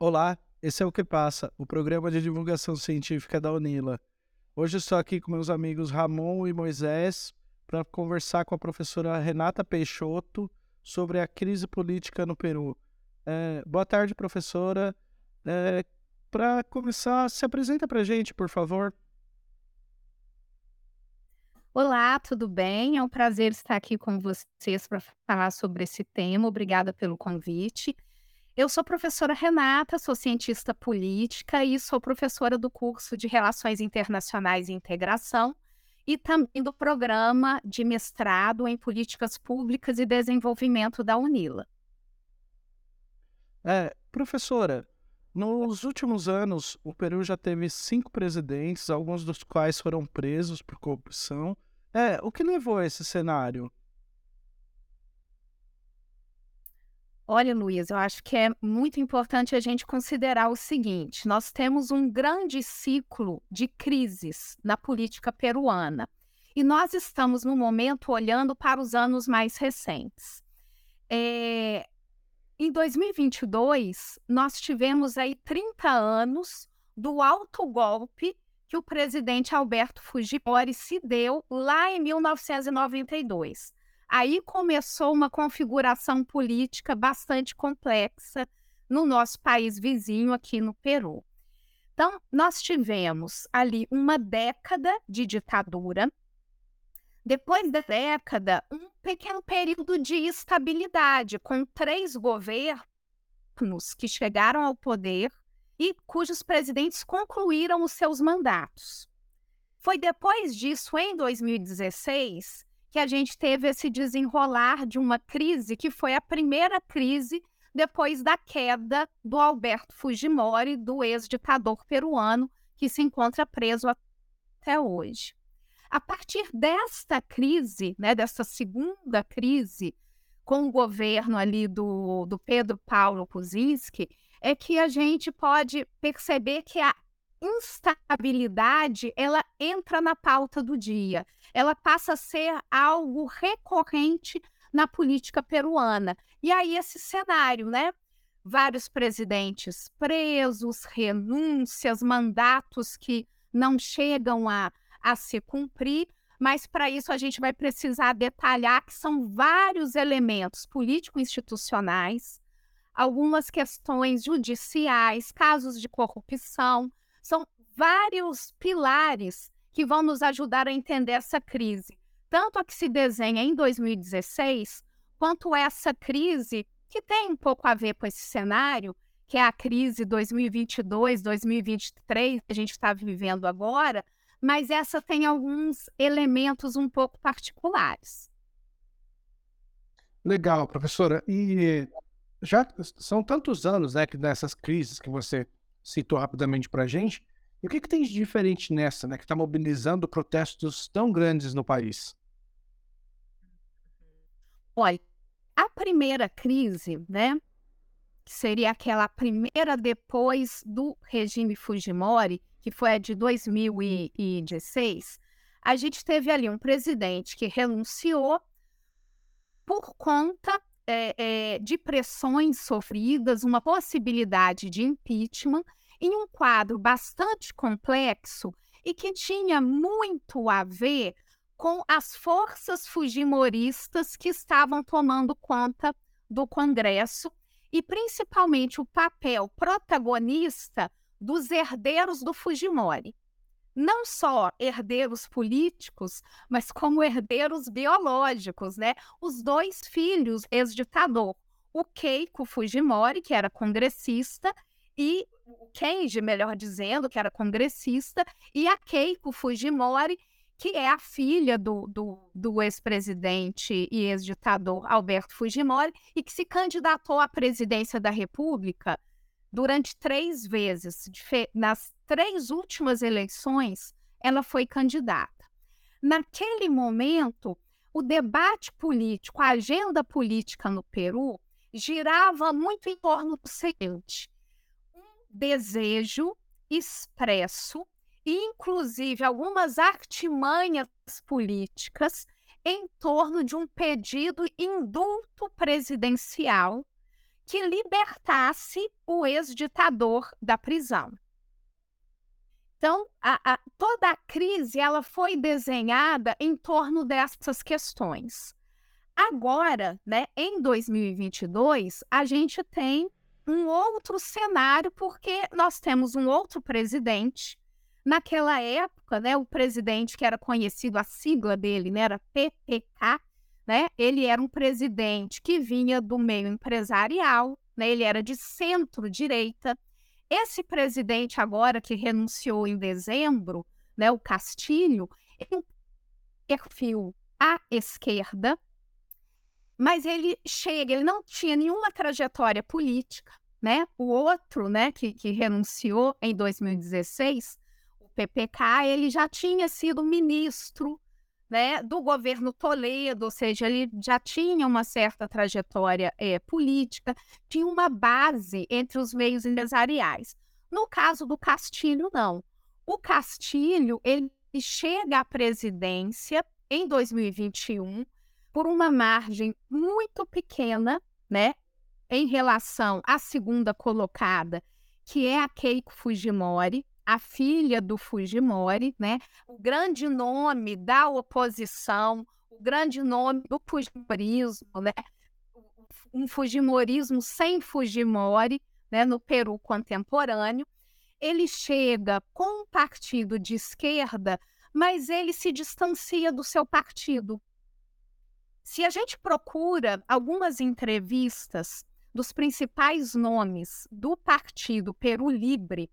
Olá, esse é o Que Passa, o programa de divulgação científica da Unila. Hoje estou aqui com meus amigos Ramon e Moisés para conversar com a professora Renata Peixoto sobre a crise política no Peru. É, boa tarde, professora. É, para começar, se apresenta para a gente, por favor. Olá, tudo bem? É um prazer estar aqui com vocês para falar sobre esse tema. Obrigada pelo convite. Eu sou professora Renata, sou cientista política e sou professora do curso de Relações Internacionais e Integração e também do programa de mestrado em Políticas Públicas e Desenvolvimento da UNILA. É, professora, nos últimos anos, o Peru já teve cinco presidentes, alguns dos quais foram presos por corrupção. É, o que levou a esse cenário? Olha, Luiz, eu acho que é muito importante a gente considerar o seguinte: nós temos um grande ciclo de crises na política peruana e nós estamos, no momento, olhando para os anos mais recentes. É, em 2022, nós tivemos aí 30 anos do alto golpe que o presidente Alberto Fujimori se deu lá em 1992 Aí começou uma configuração política bastante complexa no nosso país vizinho, aqui no Peru. Então, nós tivemos ali uma década de ditadura. Depois da década, um pequeno período de estabilidade, com três governos que chegaram ao poder e cujos presidentes concluíram os seus mandatos. Foi depois disso, em 2016, que a gente teve esse desenrolar de uma crise que foi a primeira crise depois da queda do Alberto Fujimori, do ex-ditador peruano, que se encontra preso até hoje. A partir desta crise, né, dessa segunda crise, com o governo ali do, do Pedro Paulo Kuczynski, é que a gente pode perceber que a instabilidade ela entra na pauta do dia. Ela passa a ser algo recorrente na política peruana. E aí esse cenário, né? Vários presidentes presos, renúncias, mandatos que não chegam a, a se cumprir, mas para isso a gente vai precisar detalhar que são vários elementos político-institucionais, algumas questões judiciais, casos de corrupção, são vários pilares que vão nos ajudar a entender essa crise, tanto a que se desenha em 2016, quanto essa crise que tem um pouco a ver com esse cenário, que é a crise 2022, 2023 que a gente está vivendo agora, mas essa tem alguns elementos um pouco particulares. Legal, professora. E já são tantos anos né, que nessas crises que você citou rapidamente para a gente. E o que, que tem de diferente nessa, né, que está mobilizando protestos tão grandes no país? Olha, a primeira crise, né, que seria aquela primeira depois do regime Fujimori, que foi a de 2016, a gente teve ali um presidente que renunciou por conta é, é, de pressões sofridas, uma possibilidade de impeachment, em um quadro bastante complexo e que tinha muito a ver com as forças fujimoristas que estavam tomando conta do Congresso e principalmente o papel protagonista dos herdeiros do Fujimori. Não só herdeiros políticos, mas como herdeiros biológicos, né? Os dois filhos ex-ditador, o Keiko Fujimori, que era congressista, e o Kenji, melhor dizendo, que era congressista, e a Keiko Fujimori, que é a filha do, do, do ex-presidente e ex-ditador Alberto Fujimori, e que se candidatou à presidência da República durante três vezes. Nas três últimas eleições, ela foi candidata. Naquele momento, o debate político, a agenda política no Peru girava muito em torno do seguinte: desejo expresso inclusive, algumas artimanhas políticas em torno de um pedido indulto presidencial que libertasse o ex-ditador da prisão. Então, a, a, toda a crise ela foi desenhada em torno dessas questões. Agora, né, em 2022, a gente tem um outro cenário, porque nós temos um outro presidente. Naquela época, né, o presidente que era conhecido, a sigla dele né, era PPK, né, ele era um presidente que vinha do meio empresarial, né, ele era de centro-direita, esse presidente agora que renunciou em dezembro, né, o Castilho, um perfil à esquerda, mas ele chega, ele não tinha nenhuma trajetória política, né? O outro, né, que, que renunciou em 2016, o PPK, ele já tinha sido ministro né, do governo Toledo, ou seja, ele já tinha uma certa trajetória é, política, tinha uma base entre os meios empresariais. No caso do Castilho, não. O Castilho, ele chega à presidência em 2021 por uma margem muito pequena, né, em relação à segunda colocada, que é a Keiko Fujimori, a filha do Fujimori, né? O grande nome da oposição, o grande nome do Fujimorismo, né? Um Fujimorismo sem Fujimori, né? No Peru contemporâneo. Ele chega com um partido de esquerda, mas ele se distancia do seu partido. Se a gente procura algumas entrevistas dos principais nomes do partido Peru Libre,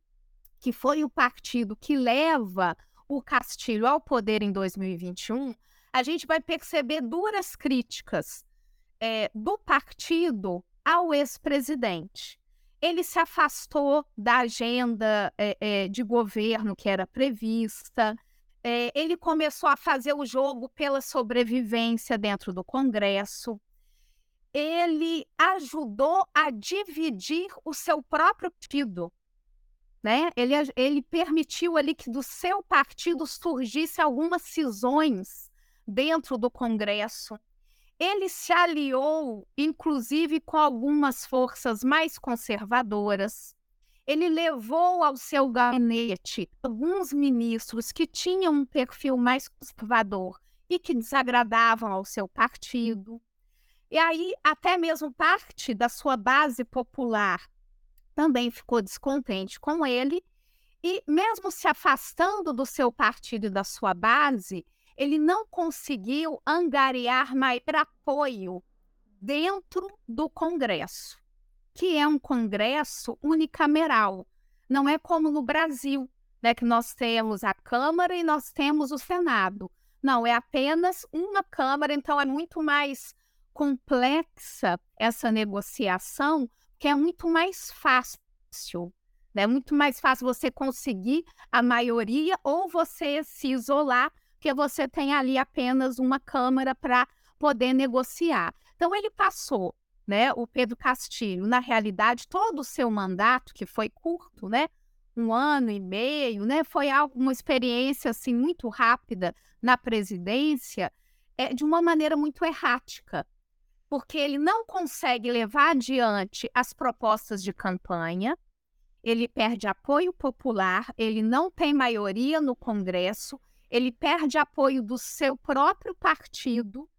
que foi o partido que leva o Castilho ao poder em 2021, a gente vai perceber duras críticas é, do partido ao ex-presidente. Ele se afastou da agenda é, é, de governo que era prevista, ele começou a fazer o jogo pela sobrevivência dentro do Congresso. Ele ajudou a dividir o seu próprio partido né? Ele, ele permitiu ali que do seu partido surgisse algumas cisões dentro do Congresso. Ele se aliou, inclusive, com algumas forças mais conservadoras. Ele levou ao seu gabinete alguns ministros que tinham um perfil mais conservador e que desagradavam ao seu partido. E aí, até mesmo parte da sua base popular também ficou descontente com ele e, mesmo se afastando do seu partido e da sua base, ele não conseguiu angariar mais apoio dentro do Congresso, que é um Congresso unicameral. Não é como no Brasil, né, que nós temos a Câmara e nós temos o Senado. Não, é apenas uma Câmara, então é muito mais complexa essa negociação, que é muito mais fácil. É né? muito mais fácil você conseguir a maioria ou você se isolar, porque você tem ali apenas uma Câmara para poder negociar. Então, ele passou, né, o Pedro Castilho, na realidade, todo o seu mandato, que foi curto, né, um ano e meio, né, foi uma experiência assim muito rápida na presidência, é, de uma maneira muito errática porque ele não consegue levar adiante as propostas de campanha, ele perde apoio popular, ele não tem maioria no Congresso, ele perde apoio do seu próprio partido,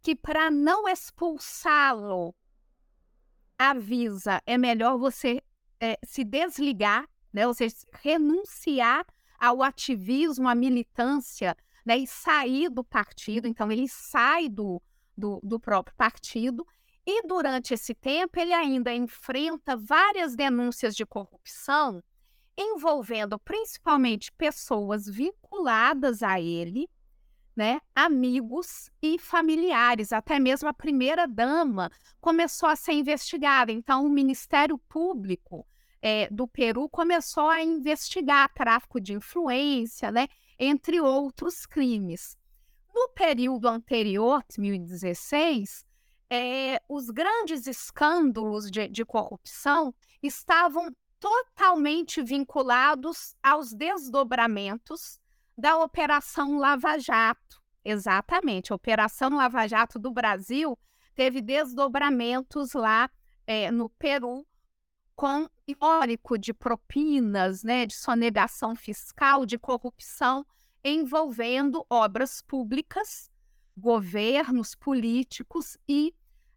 que para não expulsá-lo avisa, é melhor você é, se desligar, né, ou seja, renunciar ao ativismo, à militância, né, e sair do partido. Então, ele sai do, do, do próprio partido. E durante esse tempo, ele ainda enfrenta várias denúncias de corrupção envolvendo principalmente pessoas vinculadas a ele, né, amigos e familiares. Até mesmo a primeira dama começou a ser investigada. Então, o Ministério Público é, do Peru começou a investigar tráfico de influência, né, entre outros crimes. No período anterior, 2016, é, os grandes escândalos de, de corrupção estavam totalmente vinculados aos desdobramentos da Operação Lava Jato. Exatamente, a Operação Lava Jato do Brasil teve desdobramentos lá é, no Peru com histórico de propinas, né, de sonegação fiscal, de corrupção, envolvendo obras públicas, governos políticos e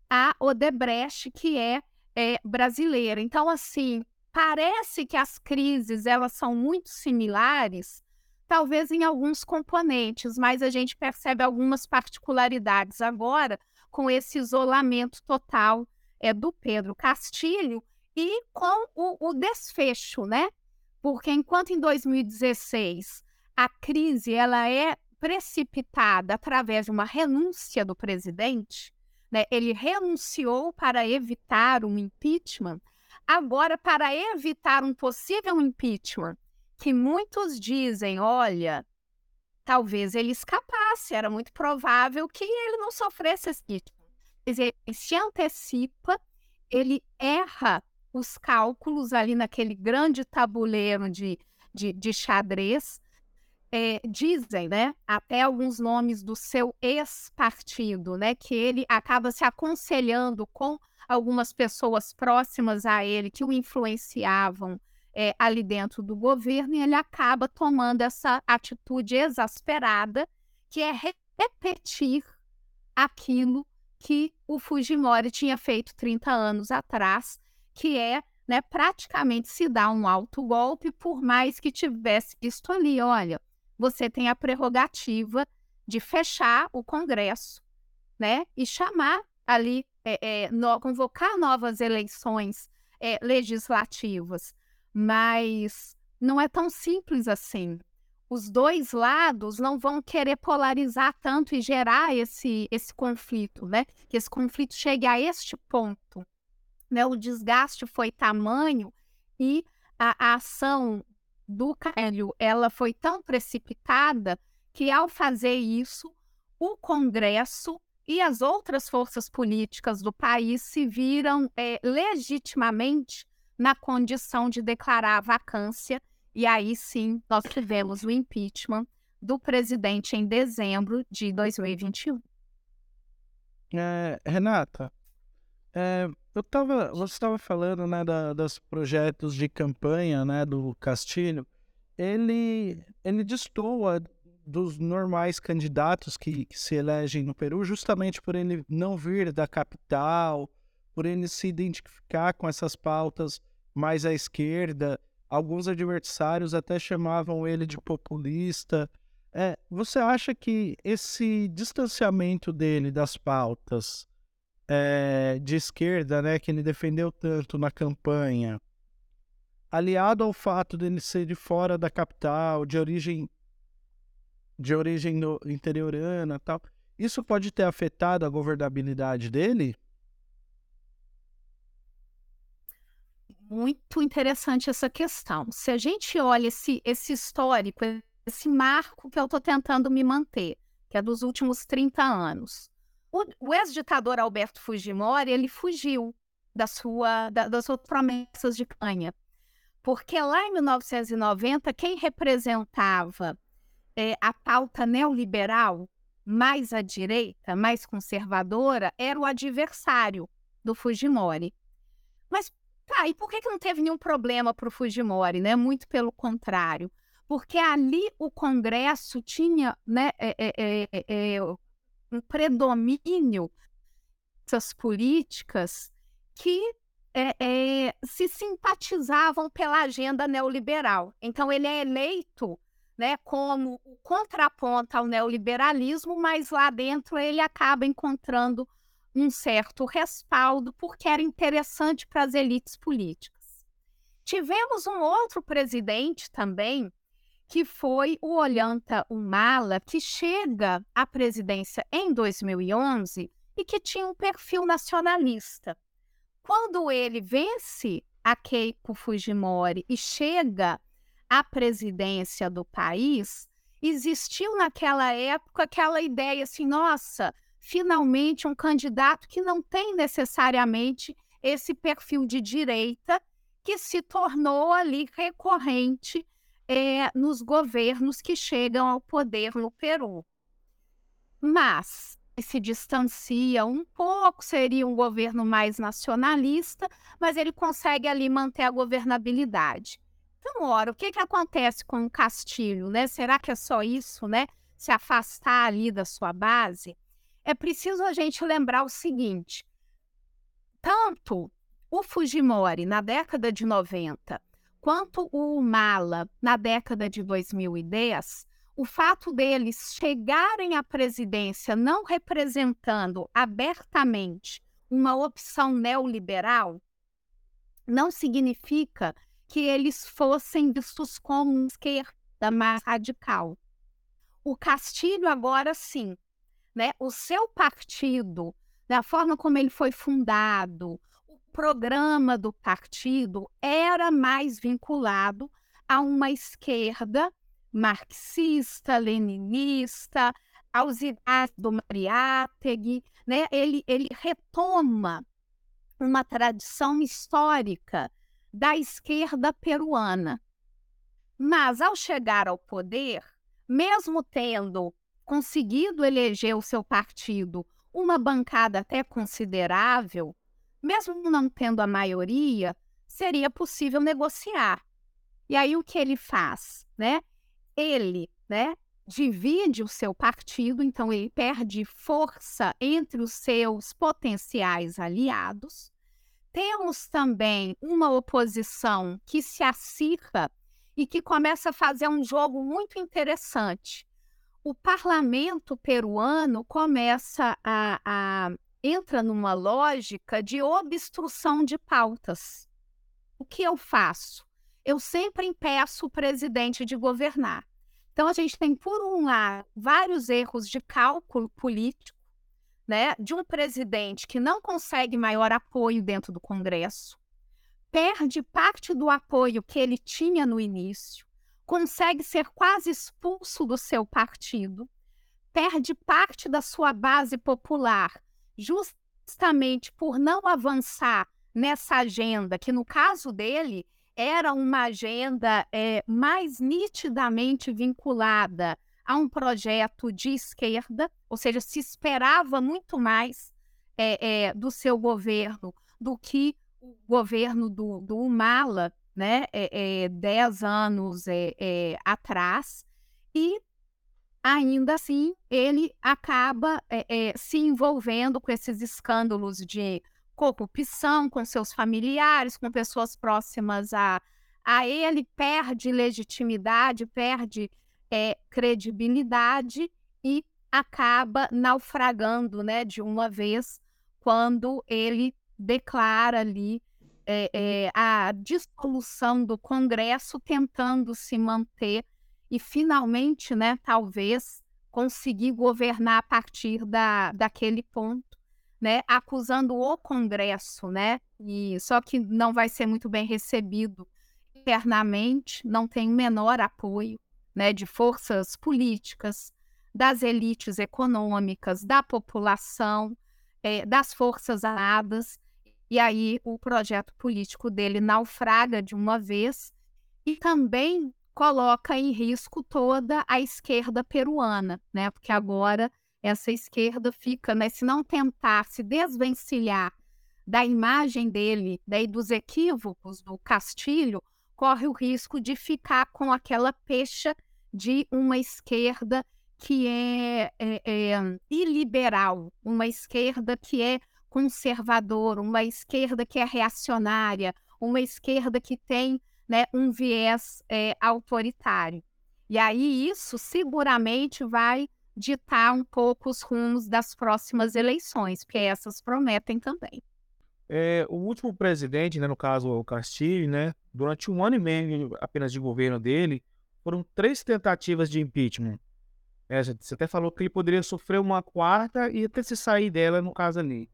a Odebrecht, que é, é brasileira. Então, assim, parece que as crises elas são muito similares, talvez em alguns componentes, mas a gente percebe algumas particularidades agora com esse isolamento total é, do Pedro Castilho e com o, o desfecho, né? Porque enquanto em 2016 a crise ela é precipitada através de uma renúncia do presidente, né? Ele renunciou para evitar um impeachment. Agora, para evitar um possível impeachment, que muitos dizem, olha, talvez ele escapasse, era muito provável que ele não sofresse esse impeachment. Quer dizer, ele se antecipa, ele erra os cálculos ali naquele grande tabuleiro de, de, de xadrez. É, dizem, né, até alguns nomes do seu ex-partido, né, que ele acaba se aconselhando com algumas pessoas próximas a ele que o influenciavam é, ali dentro do governo e ele acaba tomando essa atitude exasperada que é repetir aquilo que o Fujimori tinha feito 30 anos atrás que é né, praticamente se dar um alto golpe, por mais que tivesse visto ali, olha, você tem a prerrogativa de fechar o Congresso, né, e chamar ali, é, é, no, convocar novas eleições é, legislativas, mas não é tão simples assim. Os dois lados não vão querer polarizar tanto e gerar esse, esse conflito, né? Que esse conflito chegue a este ponto né, o desgaste foi tamanho e a, a ação do Carelho ela foi tão precipitada que ao fazer isso o Congresso e as outras forças políticas do país se viram é, legitimamente na condição de declarar a vacância e aí sim nós tivemos o impeachment do presidente em dezembro de 2021. É, Renata, é, eu tava, você estava falando, né, da, dos projetos de campanha, né, do Castilho. Ele, ele destoa dos normais candidatos que, que, se elegem no Peru, justamente por ele não vir da capital, por ele se identificar com essas pautas mais à esquerda. Alguns adversários até chamavam ele de populista. É, você acha que esse distanciamento dele das pautas é, de esquerda, né, que ele defendeu tanto na campanha, aliado ao fato de ele ser de fora da capital, de origem de origem interiorana, tal, isso pode ter afetado a governabilidade dele? Muito interessante essa questão. Se a gente olha esse, esse histórico, esse marco que eu estou tentando me manter, que é dos últimos 30 anos, o, o ex-ditador Alberto Fujimori, ele fugiu da sua, da, das suas promessas de canha. Porque lá em 1990, quem representava é, a pauta neoliberal mais à direita, mais conservadora, era o adversário do Fujimori. Mas tá, e por que, que não teve nenhum problema para o Fujimori? Né? Muito pelo contrário. Porque ali o Congresso tinha né, é, é, é, um predomínio dessas políticas que é, é, se simpatizavam pela agenda neoliberal. Então, ele é eleito né, como o contraponto ao neoliberalismo, mas lá dentro ele acaba encontrando um certo respaldo, porque era interessante para as elites políticas. Tivemos um outro presidente também, que foi o Olhanta Humala, que chega à presidência em 2011 e que tinha um perfil nacionalista. Quando ele vence a Keiko Fujimori e chega à presidência do país, existiu naquela época aquela ideia assim: nossa, finalmente um candidato que não tem necessariamente esse perfil de direita que se tornou ali recorrente é, nos governos que chegam ao poder no Peru. Mas se distancia um pouco, seria um governo mais nacionalista, mas ele consegue ali manter a governabilidade. Então, ora, o que, que acontece com o Castilho, né? Será que é só isso, né? Se afastar ali da sua base? É preciso a gente lembrar o seguinte: tanto o Fujimori na década de 90, quanto o Mala na década de 2010, o fato deles chegarem à presidência não representando abertamente uma opção neoliberal não significa que eles fossem vistos como esquerda mais radical. O Castilho agora sim, né? O seu partido, da forma como ele foi fundado, programa do partido era mais vinculado a uma esquerda marxista, leninista, aos ideais do Mariátegui, né? ele, ele retoma uma tradição histórica da esquerda peruana. Mas, ao chegar ao poder, mesmo tendo conseguido eleger o seu partido uma bancada até considerável, mesmo não tendo a maioria, seria possível negociar. E aí o que ele faz, né? ele né, divide o seu partido, então ele perde força entre os seus potenciais aliados. Temos também uma oposição que se acirra e que começa a fazer um jogo muito interessante. O parlamento peruano começa a, a entra numa lógica de obstrução de pautas. O que eu faço? eu sempre impeço o presidente de governar. Então, a gente tem, por um lado, vários erros de cálculo político, né, de um presidente que não consegue maior apoio dentro do Congresso, perde parte do apoio que ele tinha no início, consegue ser quase expulso do seu partido, perde parte da sua base popular, justamente por não avançar nessa agenda, que no caso dele era uma agenda é, mais nitidamente vinculada a um projeto de esquerda, ou seja, se esperava muito mais é, é, do seu governo do que o governo do, do Humala, né, dez anos atrás, e ainda assim ele acaba se envolvendo com esses escândalos de corrupção com seus familiares, com pessoas próximas a, a ele, perde legitimidade, perde é, credibilidade e acaba naufragando né, de uma vez quando ele declara ali é, é, a dissolução do Congresso, tentando se manter e finalmente, né, talvez, conseguir governar a partir da, daquele ponto né, acusando o Congresso, né, e só que não vai ser muito bem recebido internamente, não tem o menor apoio, né, de forças políticas, das elites econômicas, da população, é, das forças armadas, e aí o projeto político dele naufraga de uma vez e também coloca em risco toda a esquerda peruana, né, porque agora essa esquerda fica, né, se não tentar se desvencilhar da imagem dele, daí dos equívocos do Castilho, corre o risco de ficar com aquela pecha de uma esquerda que é, é, é iliberal, uma esquerda que é conservadora, uma esquerda que é reacionária, uma esquerda que tem né, um viés é, autoritário. E aí isso seguramente vai ditar um pouco os rumos das próximas eleições, porque essas prometem também. É, o último presidente, né, no caso o Castilho, né, durante um ano e meio apenas de governo dele, foram três tentativas de impeachment. É, você até falou que ele poderia sofrer uma quarta e até se sair dela no caso ali.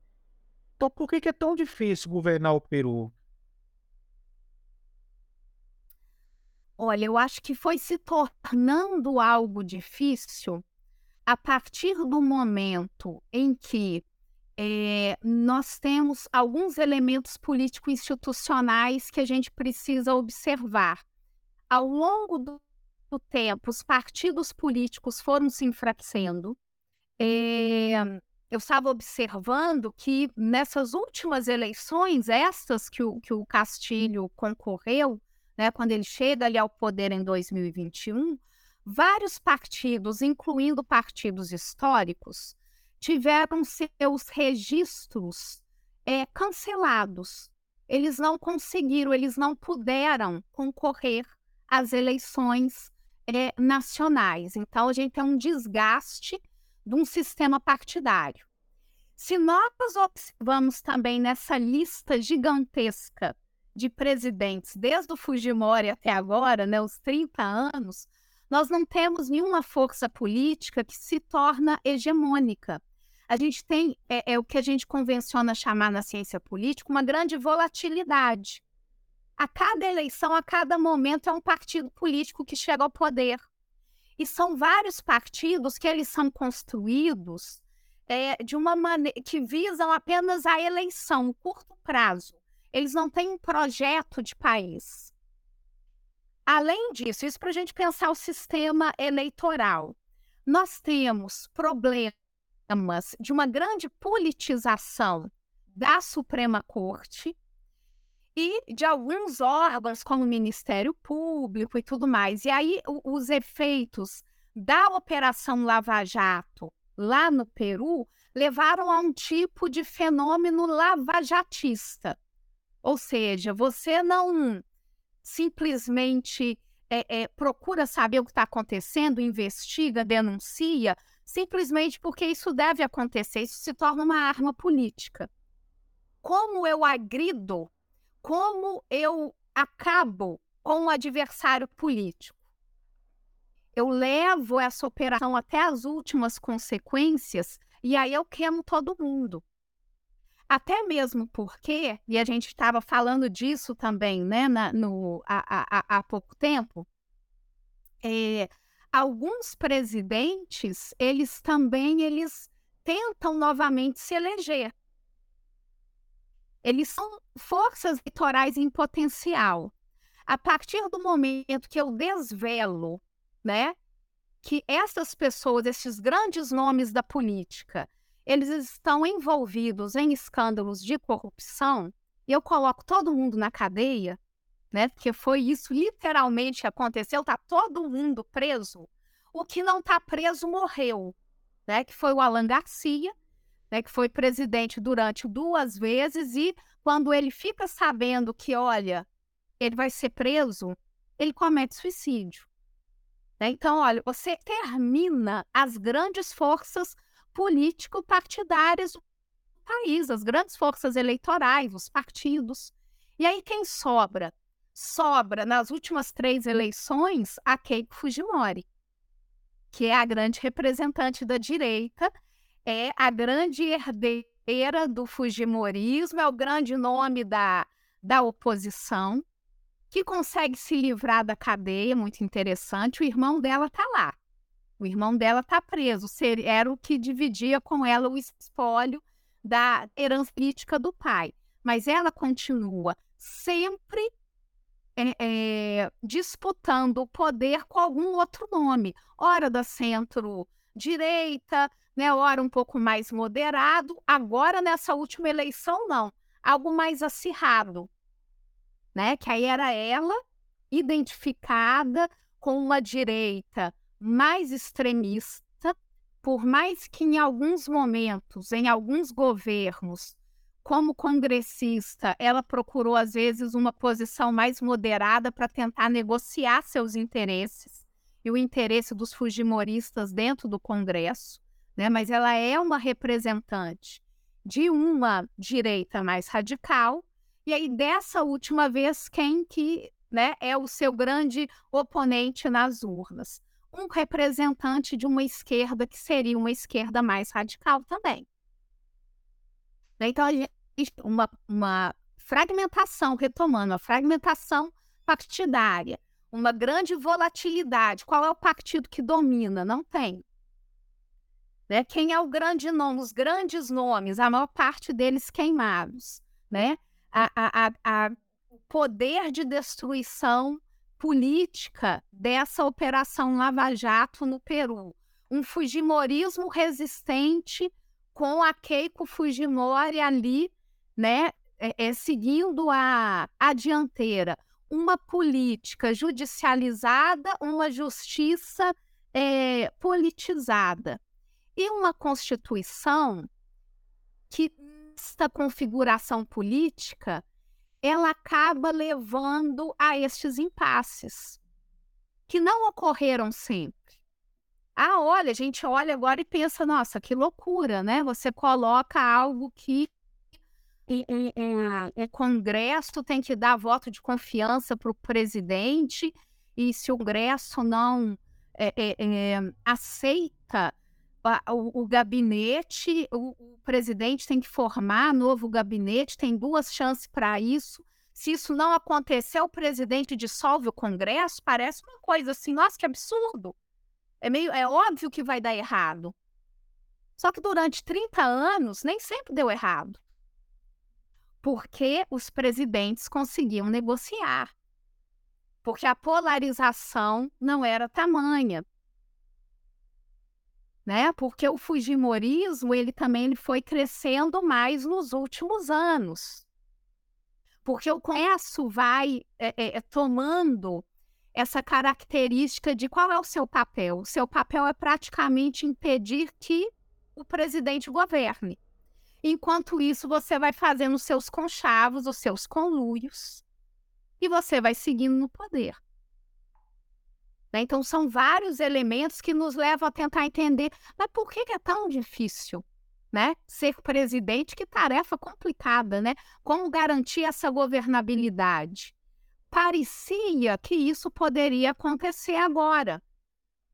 Então por que, que é tão difícil governar o Peru? Olha, eu acho que foi se tornando algo difícil a partir do momento em que é, nós temos alguns elementos político-institucionais que a gente precisa observar. Ao longo do, tempo, os partidos políticos foram se enfraquecendo, é, eu estava observando que nessas últimas eleições, estas que o, que o Castilho concorreu, né, quando ele chega ali ao poder em 2021, vários partidos, incluindo partidos históricos, tiveram seus registros é, cancelados. Eles não conseguiram, eles não puderam concorrer às eleições é, nacionais. Então, a gente tem um desgaste de um sistema partidário. Se nós observamos também nessa lista gigantesca de presidentes, desde o Fujimori até agora, né, os 30 anos, nós não temos nenhuma força política que se torna hegemônica. A gente tem é, é o que a gente convenciona chamar na ciência política uma grande volatilidade. A cada eleição, a cada momento, é um partido político que chega ao poder. E são vários partidos que eles são construídos é, de uma maneira que visam apenas a eleição, curto prazo. Eles não têm um projeto de país. Além disso, isso para a gente pensar o sistema eleitoral. Nós temos problemas de uma grande politização da Suprema Corte e de alguns órgãos, como o Ministério Público e tudo mais. E aí, os efeitos da Operação Lava Jato lá no Peru levaram a um tipo de fenômeno lavajatista. Ou seja, você não simplesmente é, é, procura saber o que está acontecendo, investiga, denuncia, simplesmente porque isso deve acontecer, isso se torna uma arma política. Como eu agrido, como eu acabo com o adversário político? Eu levo essa operação até as últimas consequências e aí eu queimo todo mundo. Até mesmo porque, e a gente estava falando disso também, né, na, no, há, há, há pouco tempo, é, alguns presidentes, eles também, eles tentam novamente se eleger. Eles são forças eleitorais em potencial. A partir do momento que eu desvelo, né, que essas pessoas, esses grandes nomes da política, eles estão envolvidos em escândalos de corrupção, e eu coloco todo mundo na cadeia, né? Porque foi isso literalmente que aconteceu, tá todo mundo preso. O que não está preso morreu, né? Que foi o Alan Garcia, né? Que foi presidente durante duas vezes e quando ele fica sabendo que, olha, ele vai ser preso, ele comete suicídio. Né? Então, olha, você termina as grandes forças político-partidárias do país, as grandes forças eleitorais, os partidos. E aí quem sobra? Sobra nas últimas três eleições a Keiko Fujimori, que é a grande representante da direita, é a grande herdeira do Fujimorismo, é o grande nome da, da oposição, que consegue se livrar da cadeia, muito interessante. O irmão dela está lá, o irmão dela está preso, era o que dividia com ela o espólio da herança política do pai. Mas ela continua sempre é, é, disputando o poder com algum outro nome, ora da centro-direita, né, ora um pouco mais moderado. Agora, nessa última eleição, não, algo mais acirrado, né? Que aí era ela identificada com uma direita mais extremista, por mais que em alguns momentos, em alguns governos, como congressista, ela procurou às vezes uma posição mais moderada para tentar negociar seus interesses e o interesse dos fujimoristas dentro do Congresso, né? Mas ela é uma representante de uma direita mais radical. E aí dessa última vez quem que, né, é o seu grande oponente nas urnas? Um representante de uma esquerda que seria uma esquerda mais radical também. Então, a gente, uma, uma fragmentação, retomando, a fragmentação partidária, uma grande volatilidade. Qual é o partido que domina? Não tem. Né? Quem é o grande nome? Os grandes nomes, a maior parte deles queimados. Né? A, a, a, a poder de destruição política dessa operação Lava Jato no Peru. Um fujimorismo resistente com a Keiko Fujimori ali, né, é, é, seguindo a, a dianteira. Uma política judicializada, uma justiça é, politizada. E uma Constituição que, esta configuração política, ela acaba levando a estes impasses, que não ocorreram sempre. Ah, olha, a gente olha agora e pensa, nossa, que loucura, né? Você coloca algo que o Congresso tem que dar voto de confiança para o presidente, e se o Congresso não é, é, é, aceita o, gabinete, o, o, presidente tem que formar novo gabinete, tem duas chances para isso. Se isso não acontecer, o presidente dissolve o Congresso, parece uma coisa assim, nossa, que absurdo. É meio, é óbvio que vai dar errado. Só que durante 30 anos nem sempre deu errado. Porque os presidentes conseguiam negociar. Porque a polarização não era tamanha né? Porque o fujimorismo ele também ele foi crescendo mais nos últimos anos, porque o Congresso vai é, é, é, tomando essa característica de qual é o seu papel. O seu papel é praticamente impedir que o presidente governe. Enquanto isso, você vai fazendo os seus conchavos, os seus conluios, e você vai seguindo no poder. Né? Então, são vários elementos que nos levam a tentar entender, mas por que é tão difícil? Né? Ser presidente, que tarefa complicada, né? Como garantir essa governabilidade? Parecia que isso poderia acontecer agora.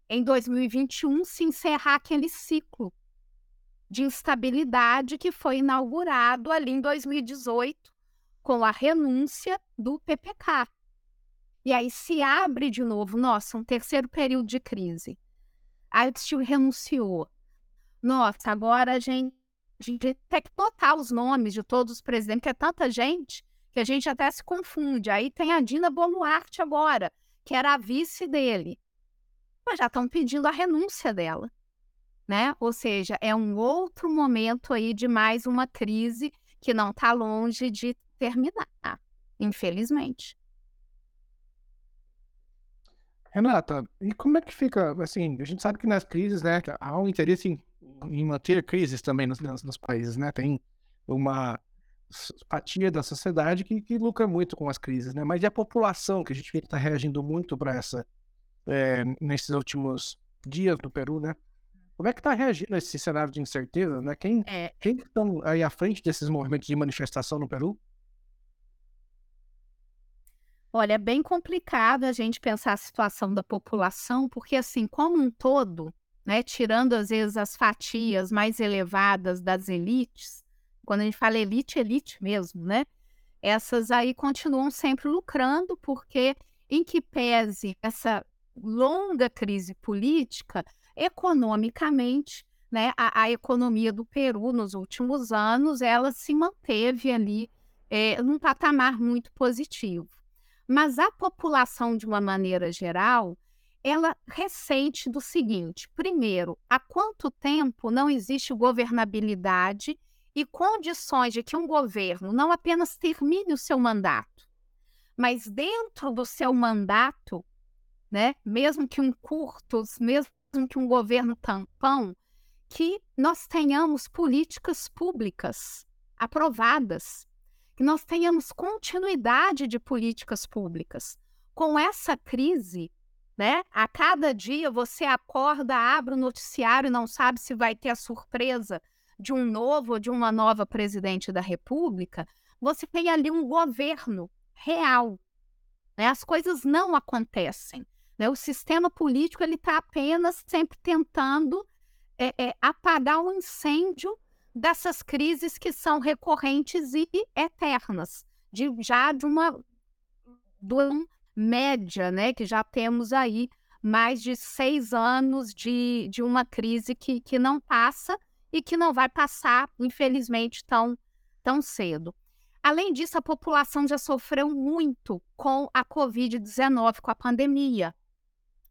Em 2021, se encerrar aquele ciclo de instabilidade que foi inaugurado ali em 2018 com a renúncia do PPK. E aí se abre de novo, nossa, um terceiro período de crise. Aí o tio renunciou. Nossa, agora a gente, a gente tem que botar os nomes de todos os presidentes, porque é tanta gente que a gente até se confunde. Aí tem a Dina Boluarte agora, que era a vice dele. Mas já estão pedindo a renúncia dela. Né? Ou seja, é um outro momento aí de mais uma crise que não está longe de terminar, infelizmente. Renata, e como é que fica, assim, a gente sabe que nas crises, né, há um interesse em, em manter crises também nos, nos, países, né, tem uma fatia da sociedade que, que lucra muito com as crises, né, mas e a população, que a gente está reagindo muito para essa, é, nesses últimos dias no Peru, né, como é que está reagindo a esse cenário de incerteza, né, quem, é. quem estão aí à frente desses movimentos de manifestação no Peru? Olha, é bem complicado a gente pensar a situação da população, porque assim, como um todo, né, tirando às vezes as fatias mais elevadas das elites, quando a gente fala elite, elite mesmo, né? Essas aí continuam sempre lucrando, porque em que pese essa longa crise política, economicamente, né, a, a economia do Peru nos últimos anos, ela se manteve ali é, num patamar muito positivo. Mas a população, de uma maneira geral, ela ressente do seguinte: primeiro, há quanto tempo não existe governabilidade e condições de que um governo não apenas termine o seu mandato, mas dentro do seu mandato, né, mesmo que um curto, mesmo que um governo tampão, que nós tenhamos políticas públicas aprovadas nós tenhamos continuidade de políticas públicas. Com essa crise, né? A cada dia você acorda, abre o noticiário e não sabe se vai ter a surpresa de um novo ou de uma nova presidente da República. Você tem ali um governo real. Né? As coisas não acontecem. Né? O sistema político ele está apenas sempre tentando é, é, apagar o um incêndio dessas crises que são recorrentes e eternas, de, já de uma, uma média, né, que já temos aí mais de seis anos de, de uma crise que, que não passa e que não vai passar, infelizmente, tão, tão cedo. Além disso, a população já sofreu muito com a Covid-19, com a pandemia.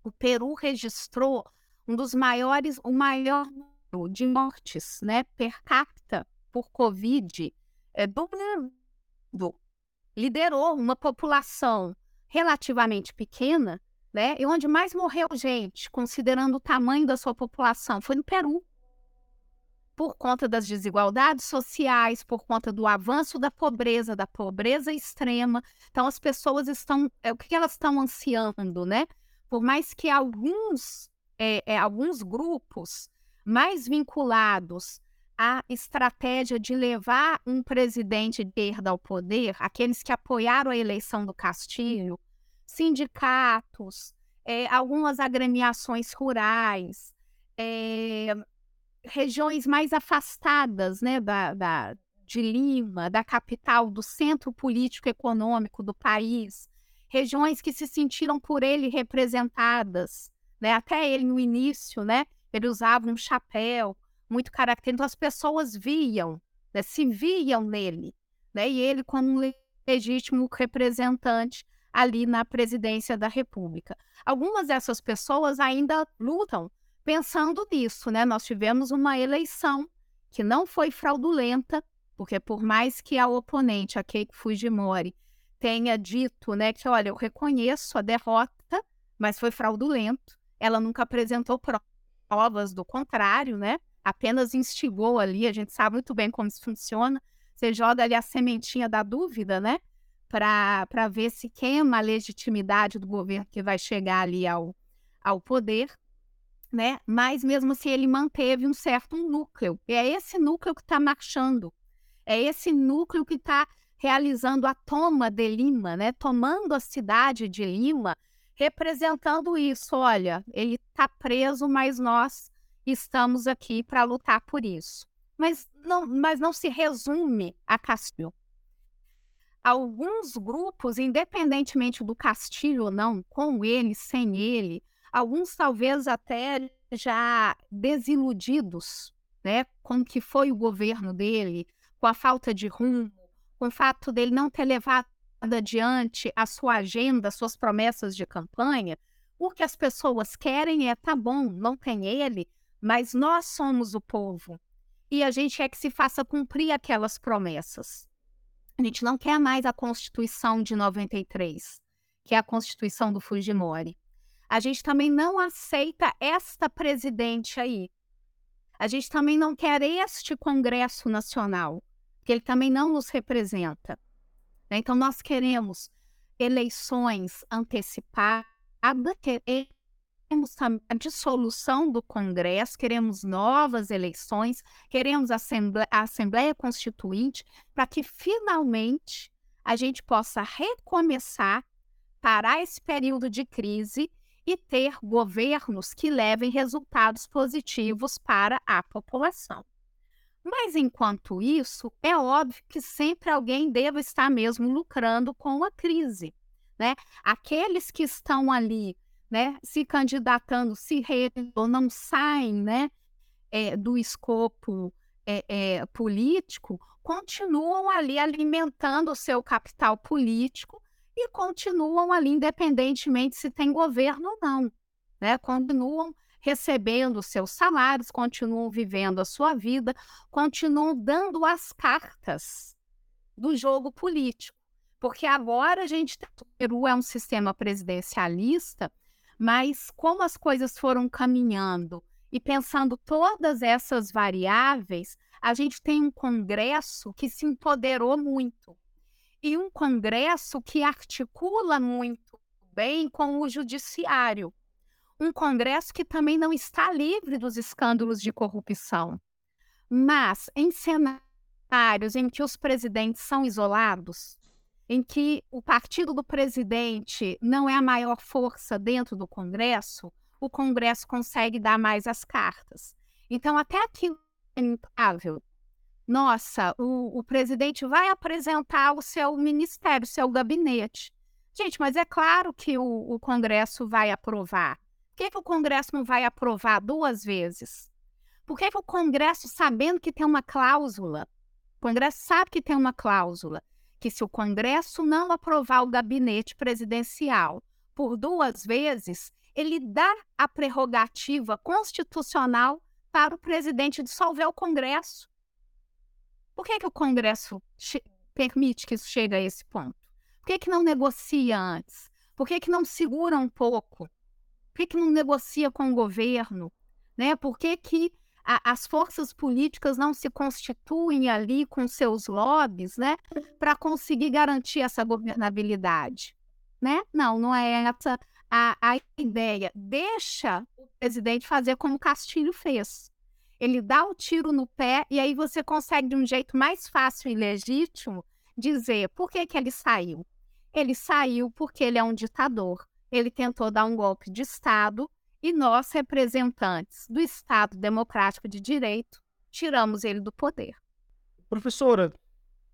O Peru registrou um dos maiores, o maior de mortes né, per capita por Covid é, do mundo. Liderou uma população relativamente pequena, né? E onde mais morreu gente, considerando o tamanho da sua população, foi no Peru. Por conta das desigualdades sociais, por conta do avanço da pobreza, da pobreza extrema. Então, as pessoas estão. É, o que elas estão ansiando, né? Por mais que alguns, é, é, alguns grupos mais vinculados à estratégia de levar um presidente de esquerda ao poder, aqueles que apoiaram a eleição do Castilho, sindicatos, é, algumas agremiações rurais, é, regiões mais afastadas né, da, da, de Lima, da capital, do centro político econômico do país, regiões que se sentiram por ele representadas, né, até ele no início, né, ele usava um chapéu muito característico, então as pessoas viam, né, se viam nele, né, e ele como um legítimo representante ali na presidência da República. Algumas dessas pessoas ainda lutam pensando nisso, né? Nós tivemos uma eleição que não foi fraudulenta, porque por mais que a oponente, a Keiko Fujimori, tenha dito, né, que olha, eu reconheço a derrota, mas foi fraudulento. Ela nunca apresentou provas do contrário, né? Apenas instigou ali, a gente sabe muito bem como isso funciona. Você joga ali a sementinha da dúvida, né? para ver se queima a legitimidade do governo que vai chegar ali ao, ao poder, né? Mas mesmo assim ele manteve um certo núcleo. E é esse núcleo que está marchando. É esse núcleo que está realizando a toma de Lima, né? Tomando a cidade de Lima, representando isso. Olha, ele está preso, mas nós estamos aqui para lutar por isso. Mas não, mas não se resume a Castilho alguns grupos, independentemente do Castilho ou não, com ele, sem ele, alguns talvez até já desiludidos né, com o que foi o governo dele, com a falta de rumo, com o fato dele não ter levado adiante a sua agenda, suas promessas de campanha, o que as pessoas querem é, tá bom, não tem ele, mas nós somos o povo. E a gente é que se faça cumprir aquelas promessas. A gente não quer mais a Constituição de 93, que é a Constituição do Fujimori. A gente também não aceita esta presidente aí. A gente também não quer este Congresso Nacional, que ele também não nos representa. Né? Então, nós queremos eleições antecipadas, queremos a dissolução do Congresso, queremos novas eleições, queremos a Assembleia, a Assembleia Constituinte para que finalmente a gente possa recomeçar, parar esse período de crise e ter governos que levem resultados positivos para a população. Mas enquanto isso, é óbvio que sempre alguém deve estar mesmo lucrando com a crise. Né? Aqueles que estão ali né, se candidatando, se reelegendo, não saem né, é, do escopo é, é, político, continuam ali alimentando o seu capital político e continuam ali, independentemente se tem governo ou não. Né? Continuam recebendo seus salários, continuam vivendo a sua vida, continuam dando as cartas do jogo político. Porque agora a gente o Peru é um sistema presidencialista mas como as coisas foram caminhando e pensando todas essas variáveis, a gente tem um Congresso que se empoderou muito e um Congresso que articula muito bem com o Judiciário. Um Congresso que também não está livre dos escândalos de corrupção. Mas em cenários em que os presidentes são isolados, em que o partido do presidente não é a maior força dentro do Congresso, o Congresso consegue dar mais as cartas. Então, até aquilo é. Nossa, o, o presidente vai apresentar o seu ministério, o seu gabinete. Gente, mas é claro que o, o Congresso vai aprovar. Por que, que o Congresso não vai aprovar duas vezes? Por que, que o Congresso, sabendo que tem uma cláusula, o Congresso sabe que tem uma cláusula, que se o Congresso não aprovar o gabinete presidencial por duas vezes, ele dá a prerrogativa constitucional para o presidente dissolver o Congresso. Por que, que o Congresso permite que isso chegue a esse ponto? Por que, que não negocia antes? Por que, que não segura um pouco? Por que, que não negocia com o governo? Né? Por que, que a, as forças políticas não se constituem ali com seus lobbies né? para conseguir garantir essa governabilidade? Né? Não, não é essa a, a ideia. Deixa o presidente fazer como Castilho fez. Ele dá o tiro no pé e aí você consegue, de um jeito mais fácil e legítimo, dizer por que, que ele saiu. Ele saiu porque ele é um ditador. Ele tentou dar um golpe de Estado e nós, representantes do Estado Democrático de Direito, tiramos ele do poder. Professora,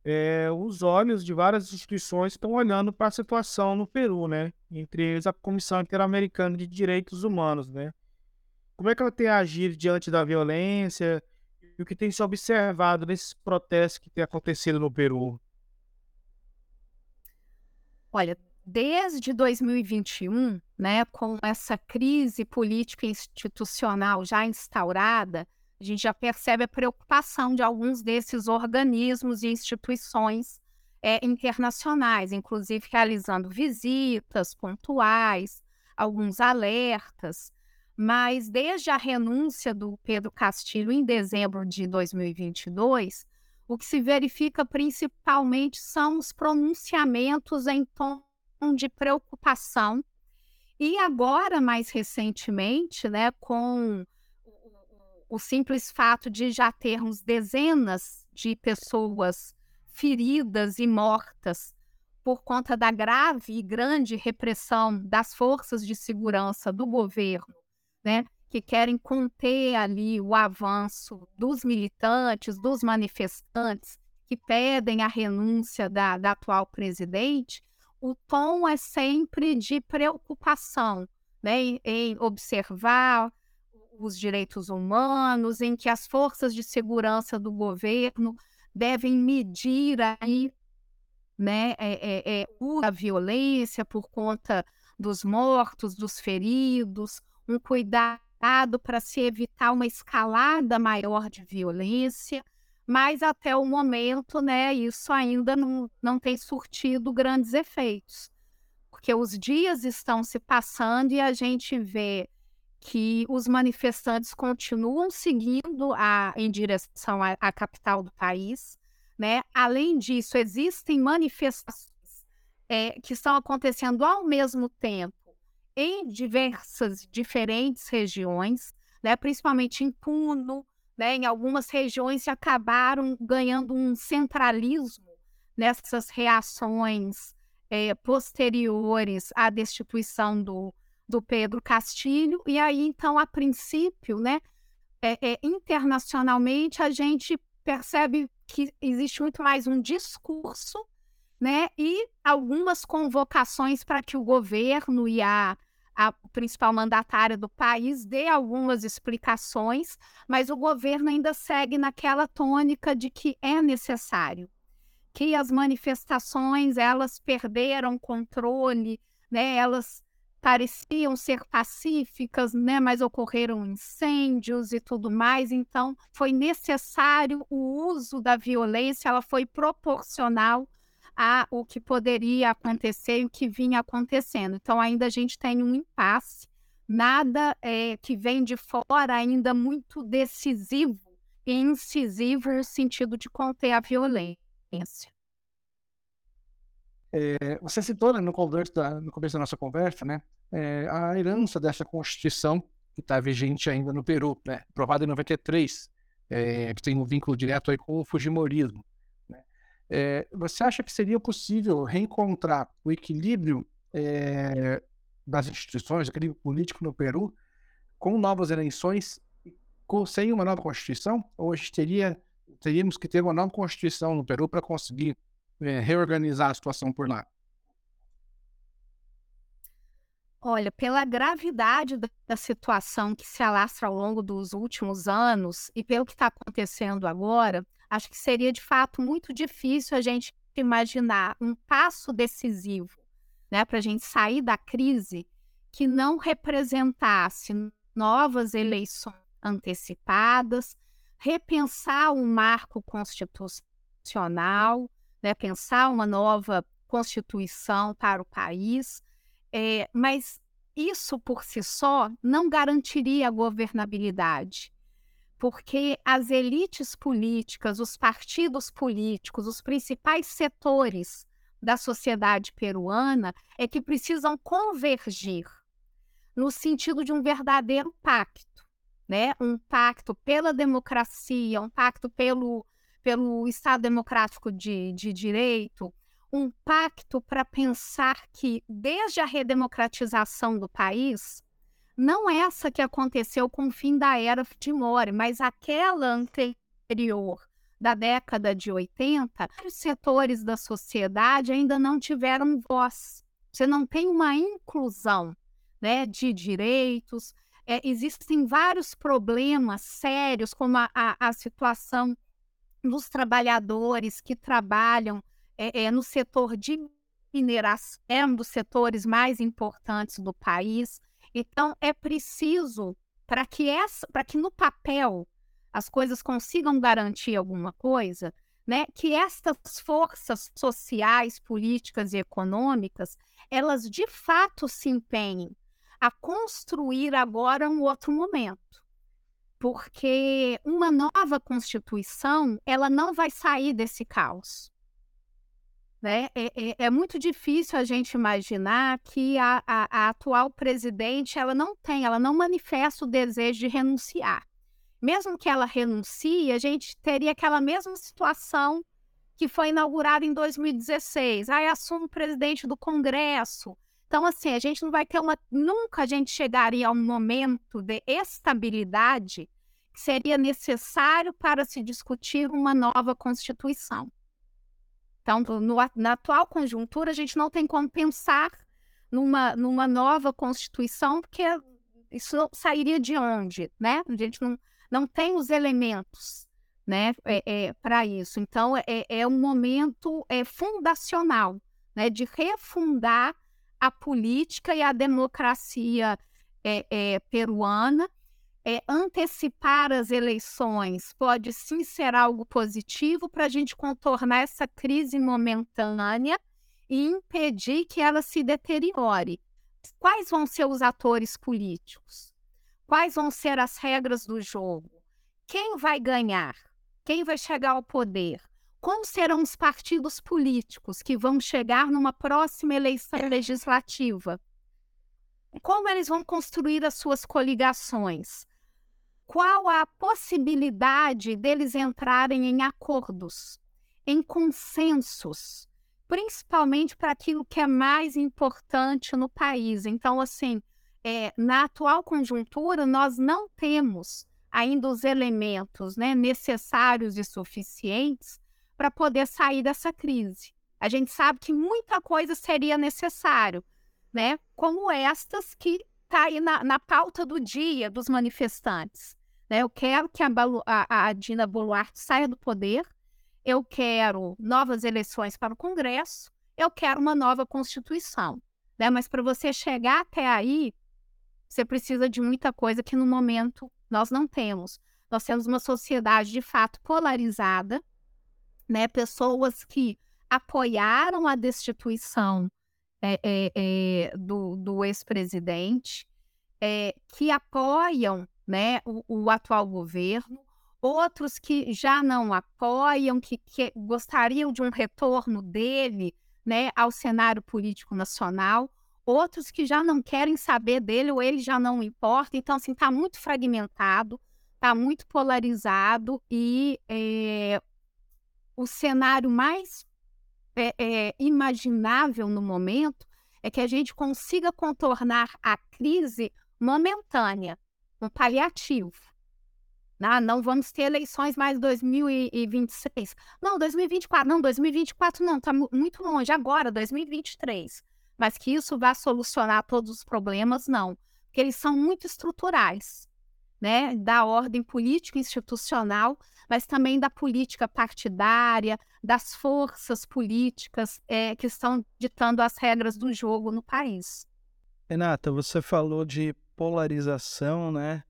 é, os olhos de várias instituições estão olhando para a situação no Peru, né? Entre eles a Comissão Interamericana de Direitos Humanos, né? Como é que ela tem agido diante da violência e o que tem se observado nesses protestos que têm acontecido no Peru? Olha, desde 2021, né, com essa crise política institucional já instaurada, a gente já percebe a preocupação de alguns desses organismos e instituições é, internacionais, inclusive realizando visitas pontuais, alguns alertas. Mas desde a renúncia do Pedro Castilho em dezembro de 2022, o que se verifica principalmente são os pronunciamentos em tom de preocupação. E agora, mais recentemente, né, com o simples fato de já termos dezenas de pessoas feridas e mortas por conta da grave e grande repressão das forças de segurança do governo, né, que querem conter ali o avanço dos militantes, dos manifestantes, que pedem a renúncia da, da atual presidente, o tom é sempre de preocupação né, em, em observar os direitos humanos, em que as forças de segurança do governo devem medir aí né, é, é, é, a violência por conta dos mortos, dos feridos, um cuidado para se evitar uma escalada maior de violência, mas até o momento, né, isso ainda não, não tem surtido grandes efeitos, porque os dias estão se passando e a gente vê que os manifestantes continuam seguindo a, em direção à, capital do país. Né? Além disso, existem manifestações é, que estão acontecendo ao mesmo tempo em diversas, diferentes regiões, né? principalmente em Puno, né? em algumas regiões que acabaram ganhando um centralismo nessas reações é, posteriores à destituição do, do Pedro Castilho, e aí, então, a princípio, né, é, é, internacionalmente, a gente percebe que existe muito mais um discurso né, e algumas convocações para que o governo e a, a principal mandatária do país dê algumas explicações, mas o governo ainda segue naquela tônica de que é necessário, que as manifestações elas perderam controle, né, elas pareciam ser pacíficas, né, mas ocorreram incêndios e tudo mais, então foi necessário o uso da violência, ela foi proporcional a o que poderia acontecer e o que vinha acontecendo. Então ainda a gente tem um impasse, nada é, que vem de fora ainda muito decisivo e incisivo no sentido de conter a violência. É, você citou né, no, da, no, começo da nossa conversa né, é, a herança dessa Constituição que está vigente ainda no Peru, né, aprovada em 93, é, que tem um vínculo direto aí com o Fujimorismo. É, você acha que seria possível reencontrar o equilíbrio é, das instituições, o equilíbrio político no Peru, com novas eleições, com, sem uma nova Constituição? Ou a gente teria, teríamos que ter uma nova Constituição no Peru para conseguir é, reorganizar a situação por lá? Olha, pela gravidade da situação que se alastra ao longo dos últimos anos e pelo que está acontecendo agora, acho que seria de fato muito difícil a gente imaginar um passo decisivo né, para a gente sair da crise que não representasse novas eleições antecipadas, repensar o marco constitucional, né, pensar uma nova constituição para o país, é, mas isso por si só não garantiria a governabilidade, porque as elites políticas, os partidos políticos, os principais setores da sociedade peruana é que precisam convergir no sentido de um verdadeiro pacto, né? Um pacto pela democracia, um pacto pelo, pelo Estado democrático de, de direito, um pacto para pensar que, desde a redemocratização do país, não essa que aconteceu com o fim da era Fujimori, mas aquela anterior, da década de 80, os setores da sociedade ainda não tiveram voz. Você não tem uma inclusão né, de direitos. É, existem vários problemas sérios, como a, a, a situação dos trabalhadores que trabalham é, é, no setor de mineração, é um dos setores mais importantes do país. Então, é preciso, para que, essa, que no papel as coisas consigam garantir alguma coisa, né, que estas forças sociais, políticas e econômicas, elas de fato se empenhem a construir agora um outro momento. Porque uma nova constituição, ela não vai sair desse caos. Né? É, é, é, muito difícil a gente imaginar que a, a, a, atual presidente ela não tem, ela não manifesta o desejo de renunciar. Mesmo que ela renuncie, a gente teria aquela mesma situação que foi inaugurada em 2016. Aí assume o presidente do Congresso. Então, assim, a gente não vai ter uma. Nunca a gente chegaria a um momento de estabilidade que seria necessário para se discutir uma nova Constituição. Então, no, na atual conjuntura, a gente não tem como pensar numa, numa nova Constituição, porque isso sairia de onde, né? A gente não, não tem os elementos né, é, é, para isso. Então, é, é um momento é, fundacional né, de refundar a política e a democracia é, é, peruana é, antecipar as eleições pode sim ser algo positivo para a gente contornar essa crise momentânea e impedir que ela se deteriore. Quais vão ser os atores políticos? Quais vão ser as regras do jogo? Quem vai ganhar? Quem vai chegar ao poder? Como serão os partidos políticos que vão chegar numa próxima eleição legislativa? Como eles vão construir as suas coligações? Qual a possibilidade deles entrarem em acordos, em consensos, principalmente para aquilo que é mais importante no país. Então, assim, é, na atual conjuntura, nós não temos ainda os elementos né, necessários e suficientes para poder sair dessa crise. A gente sabe que muita coisa seria necessário, né? Como estas que está aí na, na pauta do dia dos manifestantes. Né? Eu quero que a, a, a Dina Boluarte saia do poder, eu quero novas eleições para o Congresso, eu quero uma nova Constituição. Né? Mas para você chegar até aí, você precisa de muita coisa que no momento nós não temos. Nós temos uma sociedade de fato polarizada, né? pessoas que apoiaram a destituição é, é, é, do, do ex-presidente, é, que apoiam né, o, o atual governo, outros que já não apoiam, que, que gostariam de um retorno dele né, ao cenário político nacional, outros que já não querem saber dele ou ele já não importa. Então, assim, está muito fragmentado, está muito polarizado e é, o cenário mais é, é, imaginável no momento é que a gente consiga contornar a crise momentânea, um paliativo. Ah, não vamos ter eleições mais 2026. Não, 2024. Não, 2024 não, está muito longe. Agora, 2023. Mas que isso vá solucionar todos os problemas, não. Porque eles são muito estruturais, né? Da ordem política institucional, mas também da política partidária, das forças políticas é, que estão ditando as regras do jogo no país. Renata, você falou de polarização, né?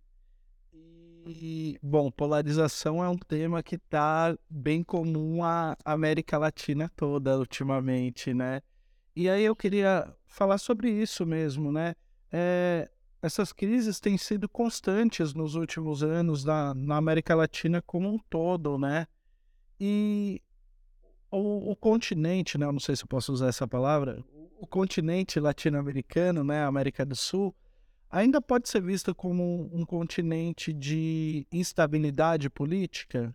E, bom, polarização é um tema que está bem comum à América Latina toda ultimamente, né? E aí eu queria falar sobre isso mesmo, né? É, essas crises têm sido constantes nos últimos anos na, na América Latina como um todo, né? E o, o continente, né? Eu não sei se eu posso usar essa palavra. O continente latino-americano, né? América do Sul, ainda pode ser visto como um, continente de instabilidade política,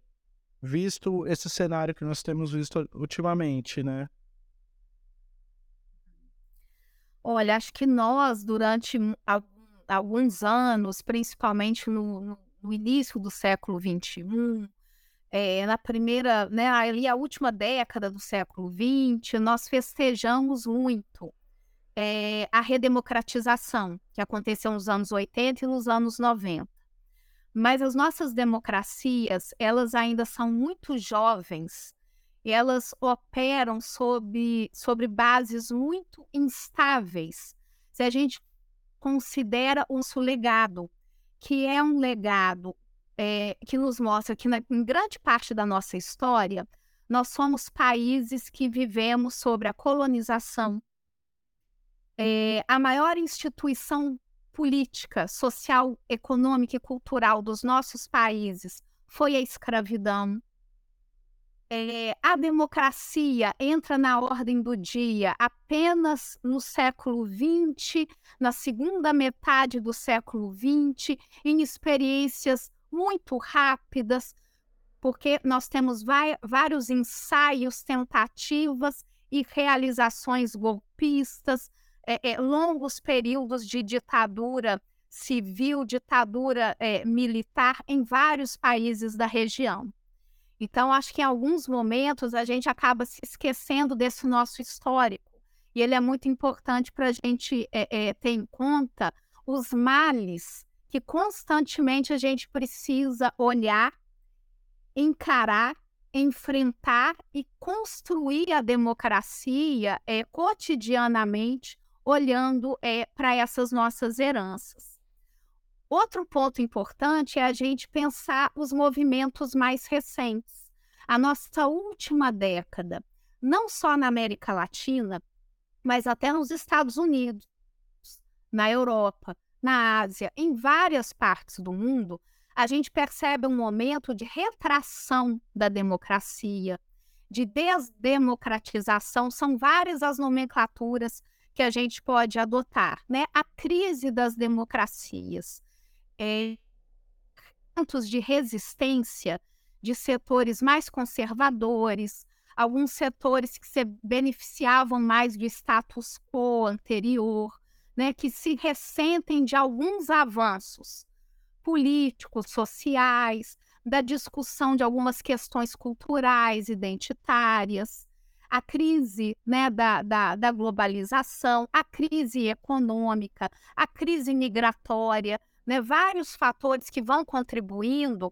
visto esse cenário que nós temos visto ultimamente, né? Olha, acho que nós, durante alguns anos, principalmente no, no início do século XXI, é, na primeira, né, ali a última década do século XX, nós festejamos muito é, a redemocratização, que aconteceu nos anos 80 e nos anos 90. Mas as nossas democracias, elas ainda são muito jovens e elas operam sobre, sobre bases muito instáveis. Se a gente considera o nosso legado, que é um legado é, que nos mostra que, na, em grande parte da nossa história, nós somos países que vivemos sobre a colonização, é, a maior instituição política, social, econômica e cultural dos nossos países foi a escravidão. É, a democracia entra na ordem do dia apenas no século XX, na segunda metade do século XX, em experiências muito rápidas, porque nós temos vários ensaios, tentativas e realizações golpistas é, é, longos períodos de ditadura civil, ditadura é, militar em vários países da região. Então, acho que em alguns momentos a gente acaba se esquecendo desse nosso histórico. E ele é muito importante para a gente ter em conta os males que constantemente a gente precisa olhar, encarar, enfrentar e construir a democracia é, cotidianamente olhando é, para essas nossas heranças. Outro ponto importante é a gente pensar os movimentos mais recentes. A nossa última década, não só na América Latina, mas até nos Estados Unidos, na Europa, na Ásia, em várias partes do mundo, a gente percebe um momento de retração da democracia, de desdemocratização. São várias as nomenclaturas que a gente pode adotar, né? A crise das democracias, é, de resistência de setores mais conservadores, alguns setores que se beneficiavam mais do status quo anterior, né, que se ressentem de alguns avanços políticos, sociais, da discussão de algumas questões culturais, identitárias a crise né, da, da, da globalização, a crise econômica, a crise migratória, né, vários fatores que vão contribuindo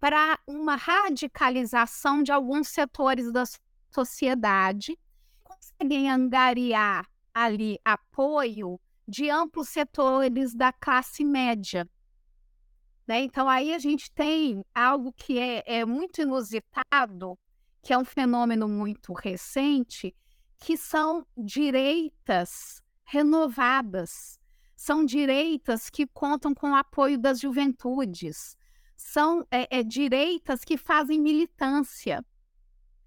para uma radicalização de alguns setores da sociedade, conseguem angariar ali apoio de amplos setores da classe média. Né? Então, aí a gente tem algo que é, é muito inusitado, que é um fenômeno muito recente, que são direitas renovadas, são direitas que contam com o apoio das juventudes, são é, é, direitas que fazem militância,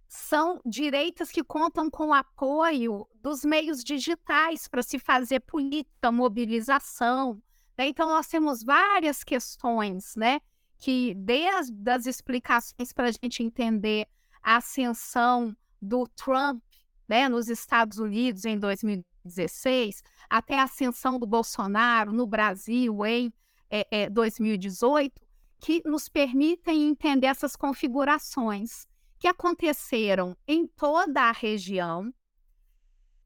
são direitas que contam com o apoio dos meios digitais para se fazer política, mobilização. Né? Então, nós temos várias questões, né? Que desde as explicações para a gente entender a ascensão do Trump né, nos Estados Unidos em 2016, até a ascensão do Bolsonaro no Brasil em é, é, 2018, que nos permitem entender essas configurações que aconteceram em toda a região,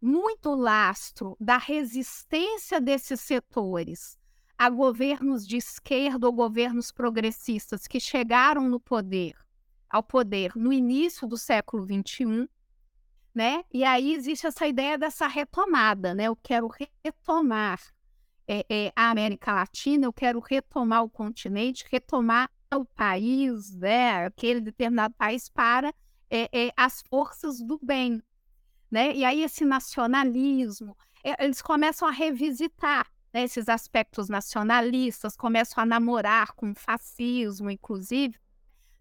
muito lastro da resistência desses setores a governos de esquerda ou governos progressistas que chegaram no poder ao poder no início do século XXI, né? E aí existe essa ideia dessa retomada, né? Eu quero retomar é, é, a América Latina, eu quero retomar o continente, retomar o país, né, aquele determinado país, para é, as forças do bem. Né? E aí esse nacionalismo, eles começam a revisitar né, esses aspectos nacionalistas, começam a namorar com o fascismo, inclusive.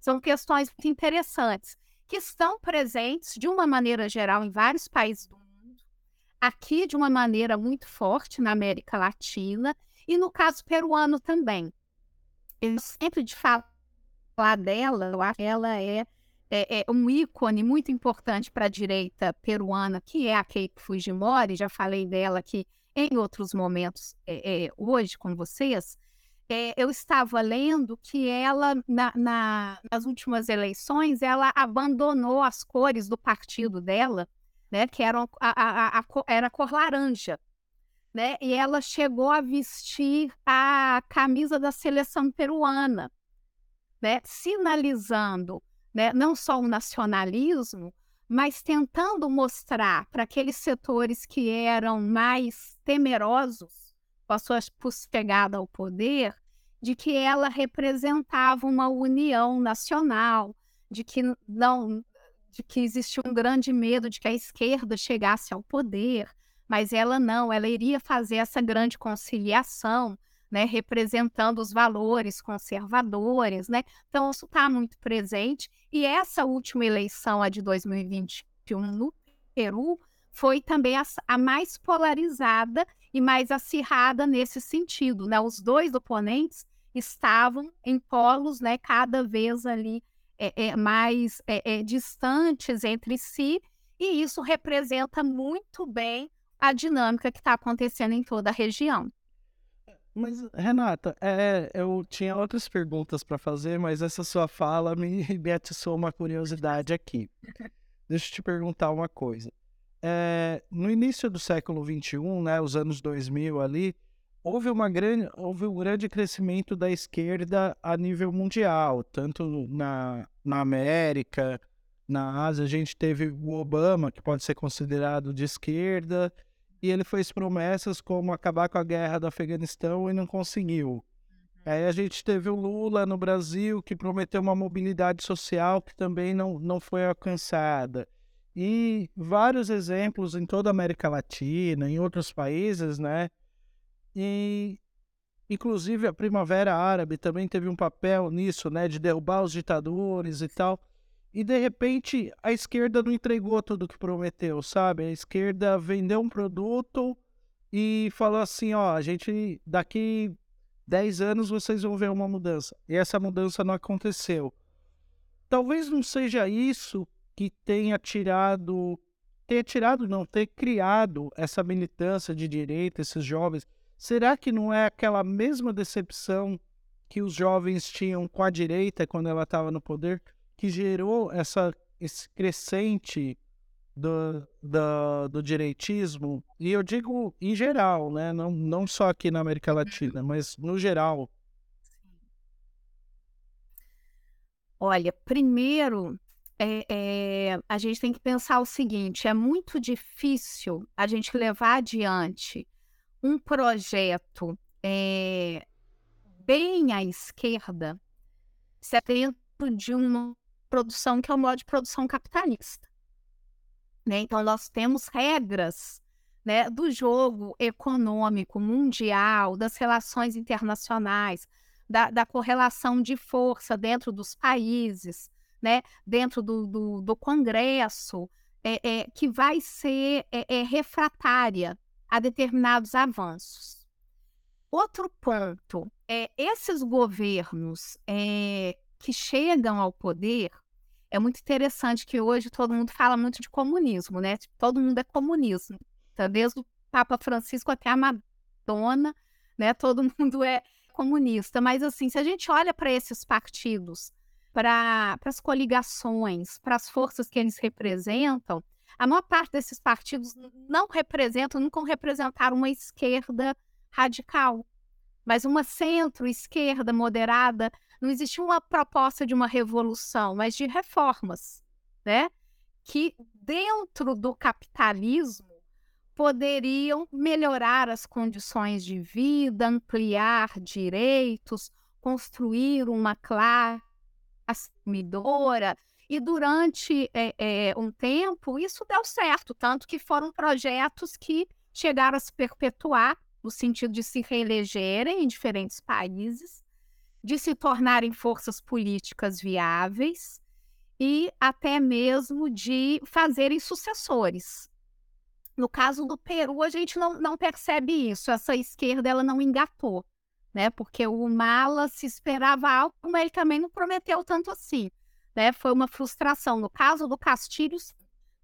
São questões muito interessantes, que estão presentes, de uma maneira geral, em vários países do mundo, aqui de uma maneira muito forte na América Latina, e no caso peruano também. Eu sempre de falar dela, eu acho que ela é, é, é um ícone muito importante para a direita peruana, que é a Keiko Fujimori, já falei dela aqui em outros momentos é, é, hoje com vocês. É, eu estava lendo que ela, na, na, nas últimas eleições, ela abandonou as cores do partido dela, né, que eram a, a, a, era a cor laranja né? E ela chegou a vestir a camisa da seleção peruana, né? Sinalizando, né? Não só o nacionalismo, mas tentando mostrar para aqueles setores que eram mais temerosos com a sua chegada ao poder, de que ela representava uma união nacional, de que não de que existia um grande medo de que a esquerda chegasse ao poder, mas ela não, ela iria fazer essa grande conciliação, né, representando os valores conservadores, né? Então isso está muito presente e essa última eleição, a de 2021 no Peru, foi também a, a mais polarizada e mais acirrada nesse sentido, né? Os dois oponentes estavam em polos, né, cada vez ali é, é, mais é, distantes entre si, e isso representa muito bem a dinâmica que está acontecendo em toda a região. Mas, Renata, é, eu tinha outras perguntas para fazer, mas essa sua fala me, me atiçou uma curiosidade aqui. Deixa eu te perguntar uma coisa. É, no início do século XXI, né, os anos 2000 ali, houve, uma grande, houve um grande crescimento da esquerda a nível mundial, tanto na, na América, na Ásia, a gente teve o Obama, que pode ser considerado de esquerda, e ele fez promessas como acabar com a guerra do Afeganistão e não conseguiu. Uhum. Aí a gente teve o Lula no Brasil, que prometeu uma mobilidade social que também não, não foi alcançada. E vários exemplos em toda a América Latina, em outros países, né? E inclusive a Primavera Árabe também teve um papel nisso, né? De derrubar os ditadores e tal. E de repente a esquerda não entregou tudo que prometeu, sabe? A esquerda vendeu um produto e falou assim: ó, a gente daqui 10 anos vocês vão ver uma mudança. E essa mudança não aconteceu. Talvez não seja isso que tenha tirado, tenha tirado, não, ter criado essa militância de direita, esses jovens. Será que não é aquela mesma decepção que os jovens tinham com a direita quando ela estava no poder? que gerou essa, esse crescente do, do, do, direitismo, e eu digo em geral, né? não, não só aqui na América Latina, mas no geral. Olha, primeiro, é, é, a gente tem que pensar o seguinte: é muito difícil a gente levar adiante um projeto é, bem à esquerda dentro de uma produção, que é o modo de produção capitalista. Né? Então, nós temos regras né, do jogo econômico mundial, das relações internacionais, da, da correlação de força dentro dos países, né, dentro do, do, do Congresso, é, é, que vai ser é, é refratária a determinados avanços. Outro ponto é esses governos é, que chegam ao poder é muito interessante que hoje todo mundo fala muito de comunismo, né? Tipo, todo mundo é comunismo. Tá? Desde o Papa Francisco até a Madonna, né? Todo mundo é comunista. Mas assim, se a gente olha para esses partidos, para as coligações, para as forças que eles representam, a maior parte desses partidos não representam, nunca representaram uma esquerda radical, mas uma centro-esquerda moderada não existia uma proposta de uma revolução, mas de reformas, né? Que dentro do capitalismo poderiam melhorar as condições de vida, ampliar direitos, construir uma classe assumidora. E durante é, é, um tempo, isso deu certo, tanto que foram projetos que chegaram a se perpetuar, no sentido de se reelegerem em diferentes países, de se tornarem forças políticas viáveis e até mesmo de fazerem sucessores. No caso do Peru, a gente não, não percebe isso. Essa esquerda ela não engatou, né? Porque o Mala se esperava algo, mas ele também não prometeu tanto assim, né? Foi uma frustração. No caso do Castilho,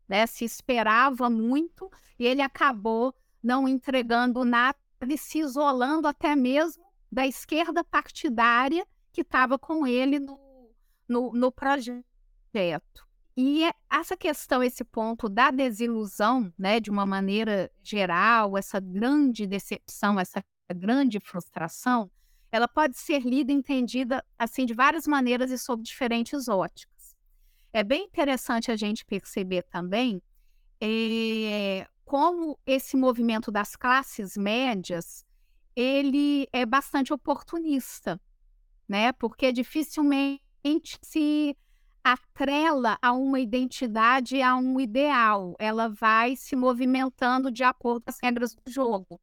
né? Se esperava muito e ele acabou não entregando nada e se isolando até mesmo da esquerda partidária que estava com ele no, no, no projeto. E é essa questão, esse ponto da desilusão, né, de uma maneira geral, essa grande decepção, essa grande frustração, ela pode ser lida e entendida assim de várias maneiras e sob diferentes óticas. É bem interessante a gente perceber também é, como esse movimento das classes médias ele é bastante oportunista, né? Porque dificilmente se atrela a uma identidade, a um ideal. Ela vai se movimentando de acordo com as regras do jogo.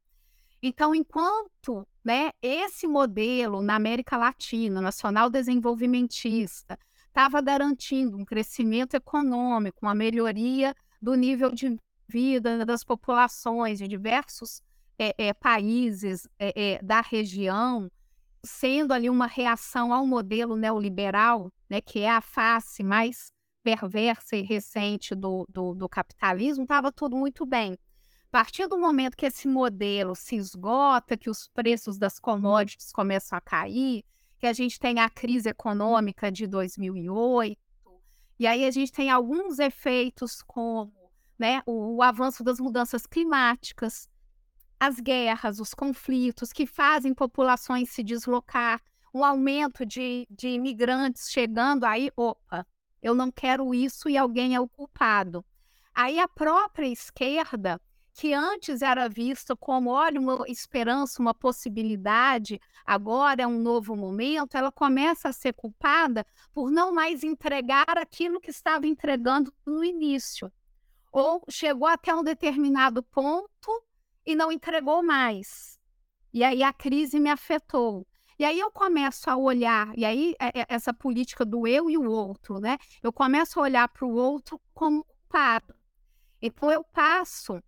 Então, enquanto né, esse modelo na América Latina, nacional desenvolvimentista, estava garantindo um crescimento econômico, uma melhoria do nível de vida das populações de diversos é, é, países é, da região, sendo ali uma reação ao modelo neoliberal, né, que é a face mais perversa e recente do, do, do capitalismo, estava tudo muito bem. A partir do momento que esse modelo se esgota, que os preços das commodities começam a cair, que a gente tem a crise econômica de 2008, e aí a gente tem alguns efeitos como né, o, o avanço das mudanças climáticas, as guerras, os conflitos que fazem populações se deslocar, o aumento de, de imigrantes chegando, aí, opa, eu não quero isso e alguém é o culpado. Aí a própria esquerda, que antes era vista como, olha, uma esperança, uma possibilidade, agora é um novo momento, ela começa a ser culpada por não mais entregar aquilo que estava entregando no início. Ou chegou até um determinado ponto e não entregou mais. E aí a crise me afetou. E aí eu começo a olhar, e aí é, é, essa política do eu e o outro, né? Eu começo a olhar para o outro como culpado. Então eu passo,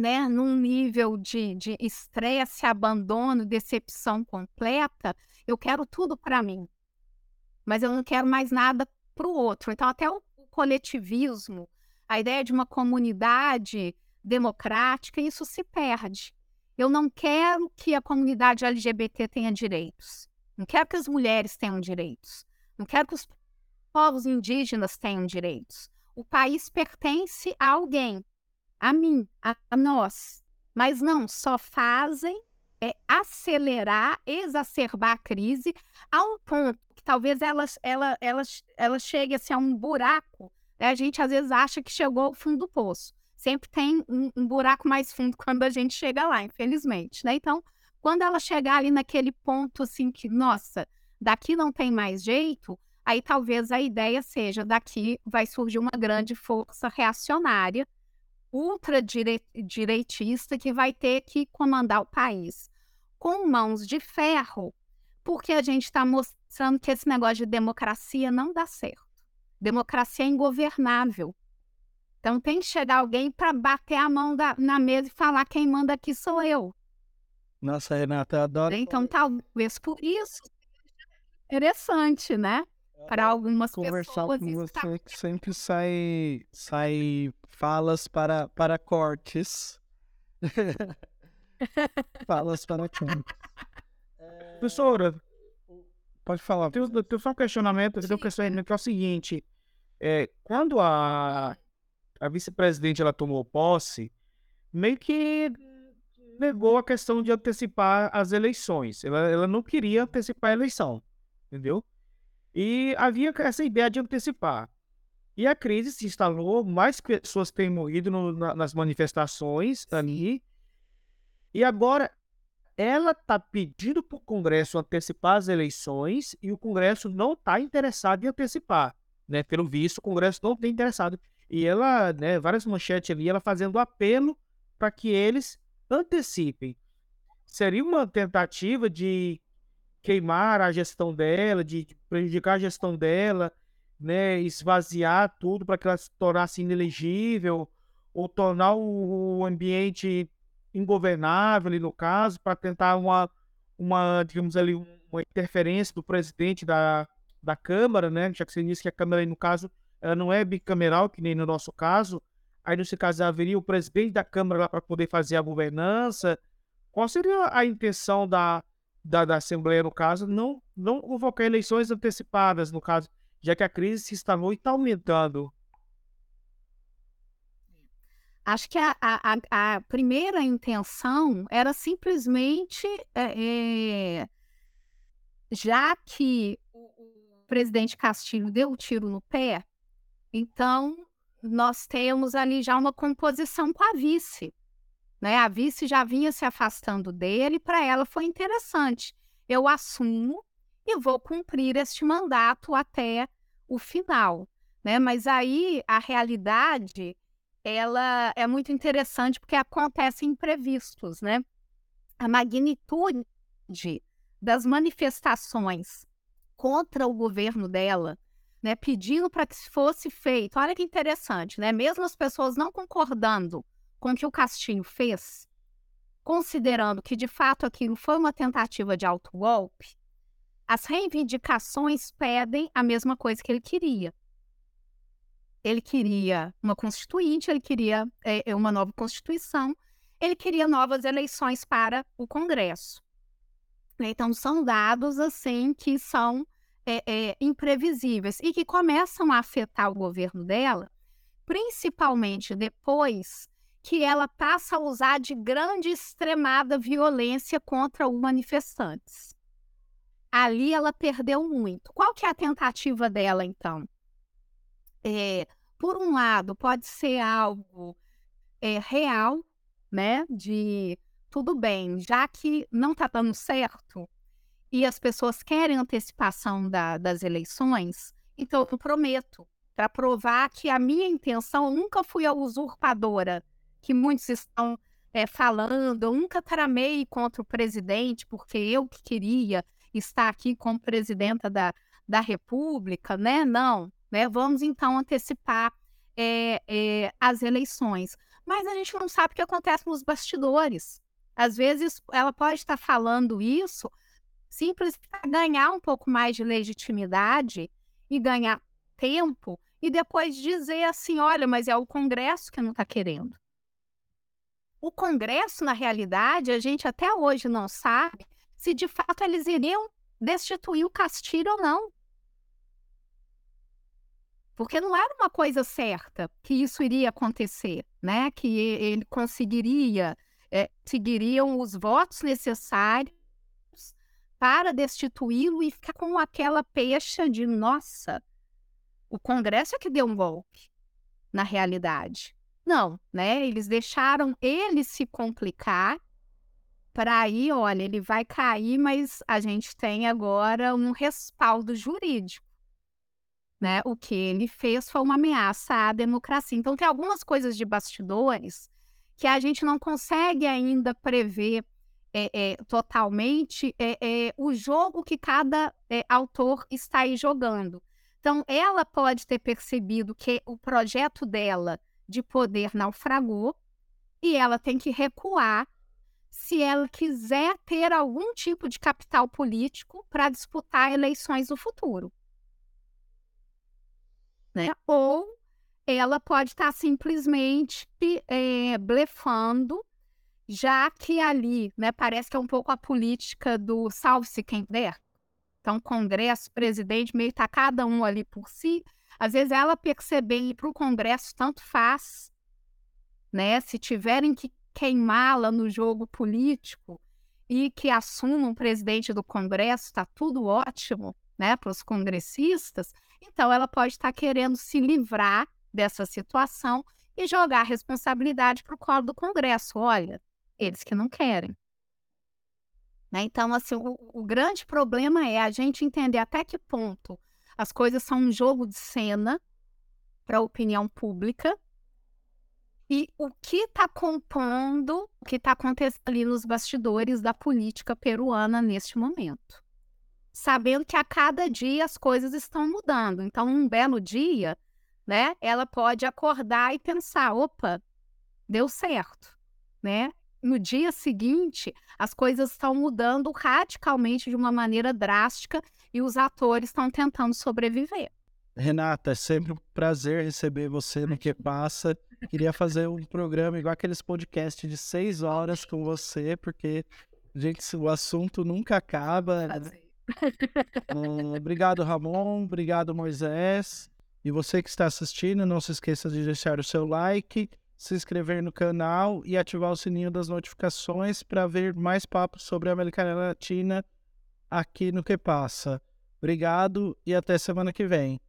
né, num nível de estresse, abandono, decepção completa, eu quero tudo para mim. Mas eu não quero mais nada para o outro. Então até o coletivismo, a ideia de uma comunidade democrática, isso se perde. Eu não quero que a comunidade LGBT tenha direitos. Não quero que as mulheres tenham direitos. Não quero que os povos indígenas tenham direitos. O país pertence a alguém, a mim, a, a nós. Mas não, só fazem é acelerar, exacerbar a crise a um ponto que talvez ela, ela, ela, ela chegue assim, a um buraco. Né? A gente às vezes acha que chegou ao fundo do poço sempre tem um, um, buraco mais fundo quando a gente chega lá, infelizmente, né? Então, quando ela chegar ali naquele ponto assim que, nossa, daqui não tem mais jeito, aí talvez a ideia seja daqui vai surgir uma grande força reacionária, ultradireitista, que vai ter que comandar o país com mãos de ferro, porque a gente está mostrando que esse negócio de democracia não dá certo. Democracia é ingovernável. Então tem que chegar alguém para bater a mão da, na mesa e falar quem manda aqui sou eu. Nossa, Renata, eu adoro. Então talvez por isso interessante, né? Para algumas conversar pessoas. com você tá... que sempre sai sai falas para para cortes. falas para cortes. Professora, pode falar. Tem, tem só um questionamento, tem um questionamento que é o seguinte: é, quando a a vice-presidente ela tomou posse, meio que negou a questão de antecipar as eleições. Ela, ela não queria antecipar a eleição, entendeu? E havia essa ideia de antecipar. E a crise se instalou, mais pessoas têm morrido no, na, nas manifestações ali. E agora ela está pedindo para o Congresso antecipar as eleições e o Congresso não está interessado em antecipar. Né? Pelo visto, o Congresso não está interessado. E ela, né, várias manchetes ali, ela fazendo apelo para que eles antecipem. Seria uma tentativa de queimar a gestão dela, de prejudicar a gestão dela, né, esvaziar tudo para que ela se tornasse inelegível, ou tornar o ambiente ingovernável, no caso, para tentar uma, uma, digamos ali, uma interferência do presidente da, da Câmara, né? Já que você disse que a Câmara, no caso, ela não é bicameral, que nem no nosso caso. Aí, nesse caso, haveria o presidente da Câmara lá para poder fazer a governança. Qual seria a intenção da, da, da Assembleia, no caso? Não, não convocar eleições antecipadas, no caso, já que a crise se instalou e está aumentando. Acho que a, a, a primeira intenção era simplesmente, é, é, já que o presidente Castilho deu o tiro no pé, então nós temos ali já uma composição com a vice. Né? A vice já vinha se afastando dele, para ela foi interessante. Eu assumo e vou cumprir este mandato até o final. Né? Mas aí a realidade ela é muito interessante porque acontece imprevistos, né? A magnitude das manifestações contra o governo dela, né, pedindo para que fosse feito. Olha que interessante, né? Mesmo as pessoas não concordando com que o Castinho fez, considerando que de fato aquilo foi uma tentativa de autogolpe, as reivindicações pedem a mesma coisa que ele queria, ele queria uma constituinte, ele queria é, uma nova constituição, ele queria novas eleições para o Congresso. Então, são dados assim que são é, é, imprevisíveis e que começam a afetar o governo dela, principalmente depois que ela passa a usar de grande extremada violência contra os manifestantes. Ali ela perdeu muito. Qual que é a tentativa dela, então? é, por um lado, pode ser algo é, real, né? De tudo bem, já que não está dando certo e as pessoas querem antecipação da, das eleições, então eu prometo para provar que a minha intenção nunca fui a usurpadora que muitos estão é, falando, eu nunca tramei contra o presidente porque eu que queria estar aqui como presidenta da, da República, né? Não, né? Vamos então antecipar é, é, as eleições. Mas a gente não sabe o que acontece nos bastidores. Às vezes ela pode estar falando isso simples para ganhar um pouco mais de legitimidade e ganhar tempo e depois dizer assim, olha, mas é o Congresso que não está querendo. O Congresso, na realidade, a gente até hoje não sabe se de fato eles iriam destituir o Castilho ou não porque não era uma coisa certa que isso iria acontecer, né? Que ele conseguiria, é, seguiriam os votos necessários para destituí-lo e ficar com aquela pecha de nossa, o Congresso é que deu um golpe, na realidade. Não, né? Eles deixaram ele se complicar para aí, olha, ele vai cair, mas a gente tem agora um respaldo jurídico né? O que ele fez foi uma ameaça à democracia. Então, tem algumas coisas de bastidores que a gente não consegue ainda prever é, é, totalmente é, o jogo que cada autor está aí jogando. Então, ela pode ter percebido que o projeto dela de poder naufragou e ela tem que recuar se ela quiser ter algum tipo de capital político para disputar eleições no futuro né? Ou ela pode estar simplesmente é, blefando, já que ali, né, parece que é um pouco a política do salve-se quem der. Então, Congresso, presidente, meio tá cada um ali por si. Às vezes ela perceber ir para o Congresso tanto faz, né? Se tiverem que queimá-la no jogo político e que assumam presidente do Congresso, está tudo ótimo, né, para os congressistas. Então, ela pode estar querendo se livrar dessa situação e jogar a responsabilidade para o colo do Congresso. Olha, eles que não querem. Né? Então, assim, o, o grande problema é a gente entender até que ponto as coisas são um jogo de cena para a opinião pública e o que está compondo, o que está acontecendo ali nos bastidores da política peruana neste momento. Sabendo que a cada dia as coisas estão mudando. Então, um belo dia, né, ela pode acordar e pensar: opa, deu certo, né? No dia seguinte, as coisas estão mudando radicalmente de uma maneira drástica e os atores estão tentando sobreviver. Renata, é sempre um prazer receber você no Que Passa. Queria fazer um programa igual aqueles podcasts de seis horas com você, porque, gente, o assunto nunca acaba. Uh, obrigado, Ramon. Obrigado, Moisés. E você que está assistindo, não se esqueça de deixar o seu like, se inscrever no canal e ativar o sininho das notificações para ver mais papos sobre a América Latina aqui no Que Passa. Obrigado e até semana que vem.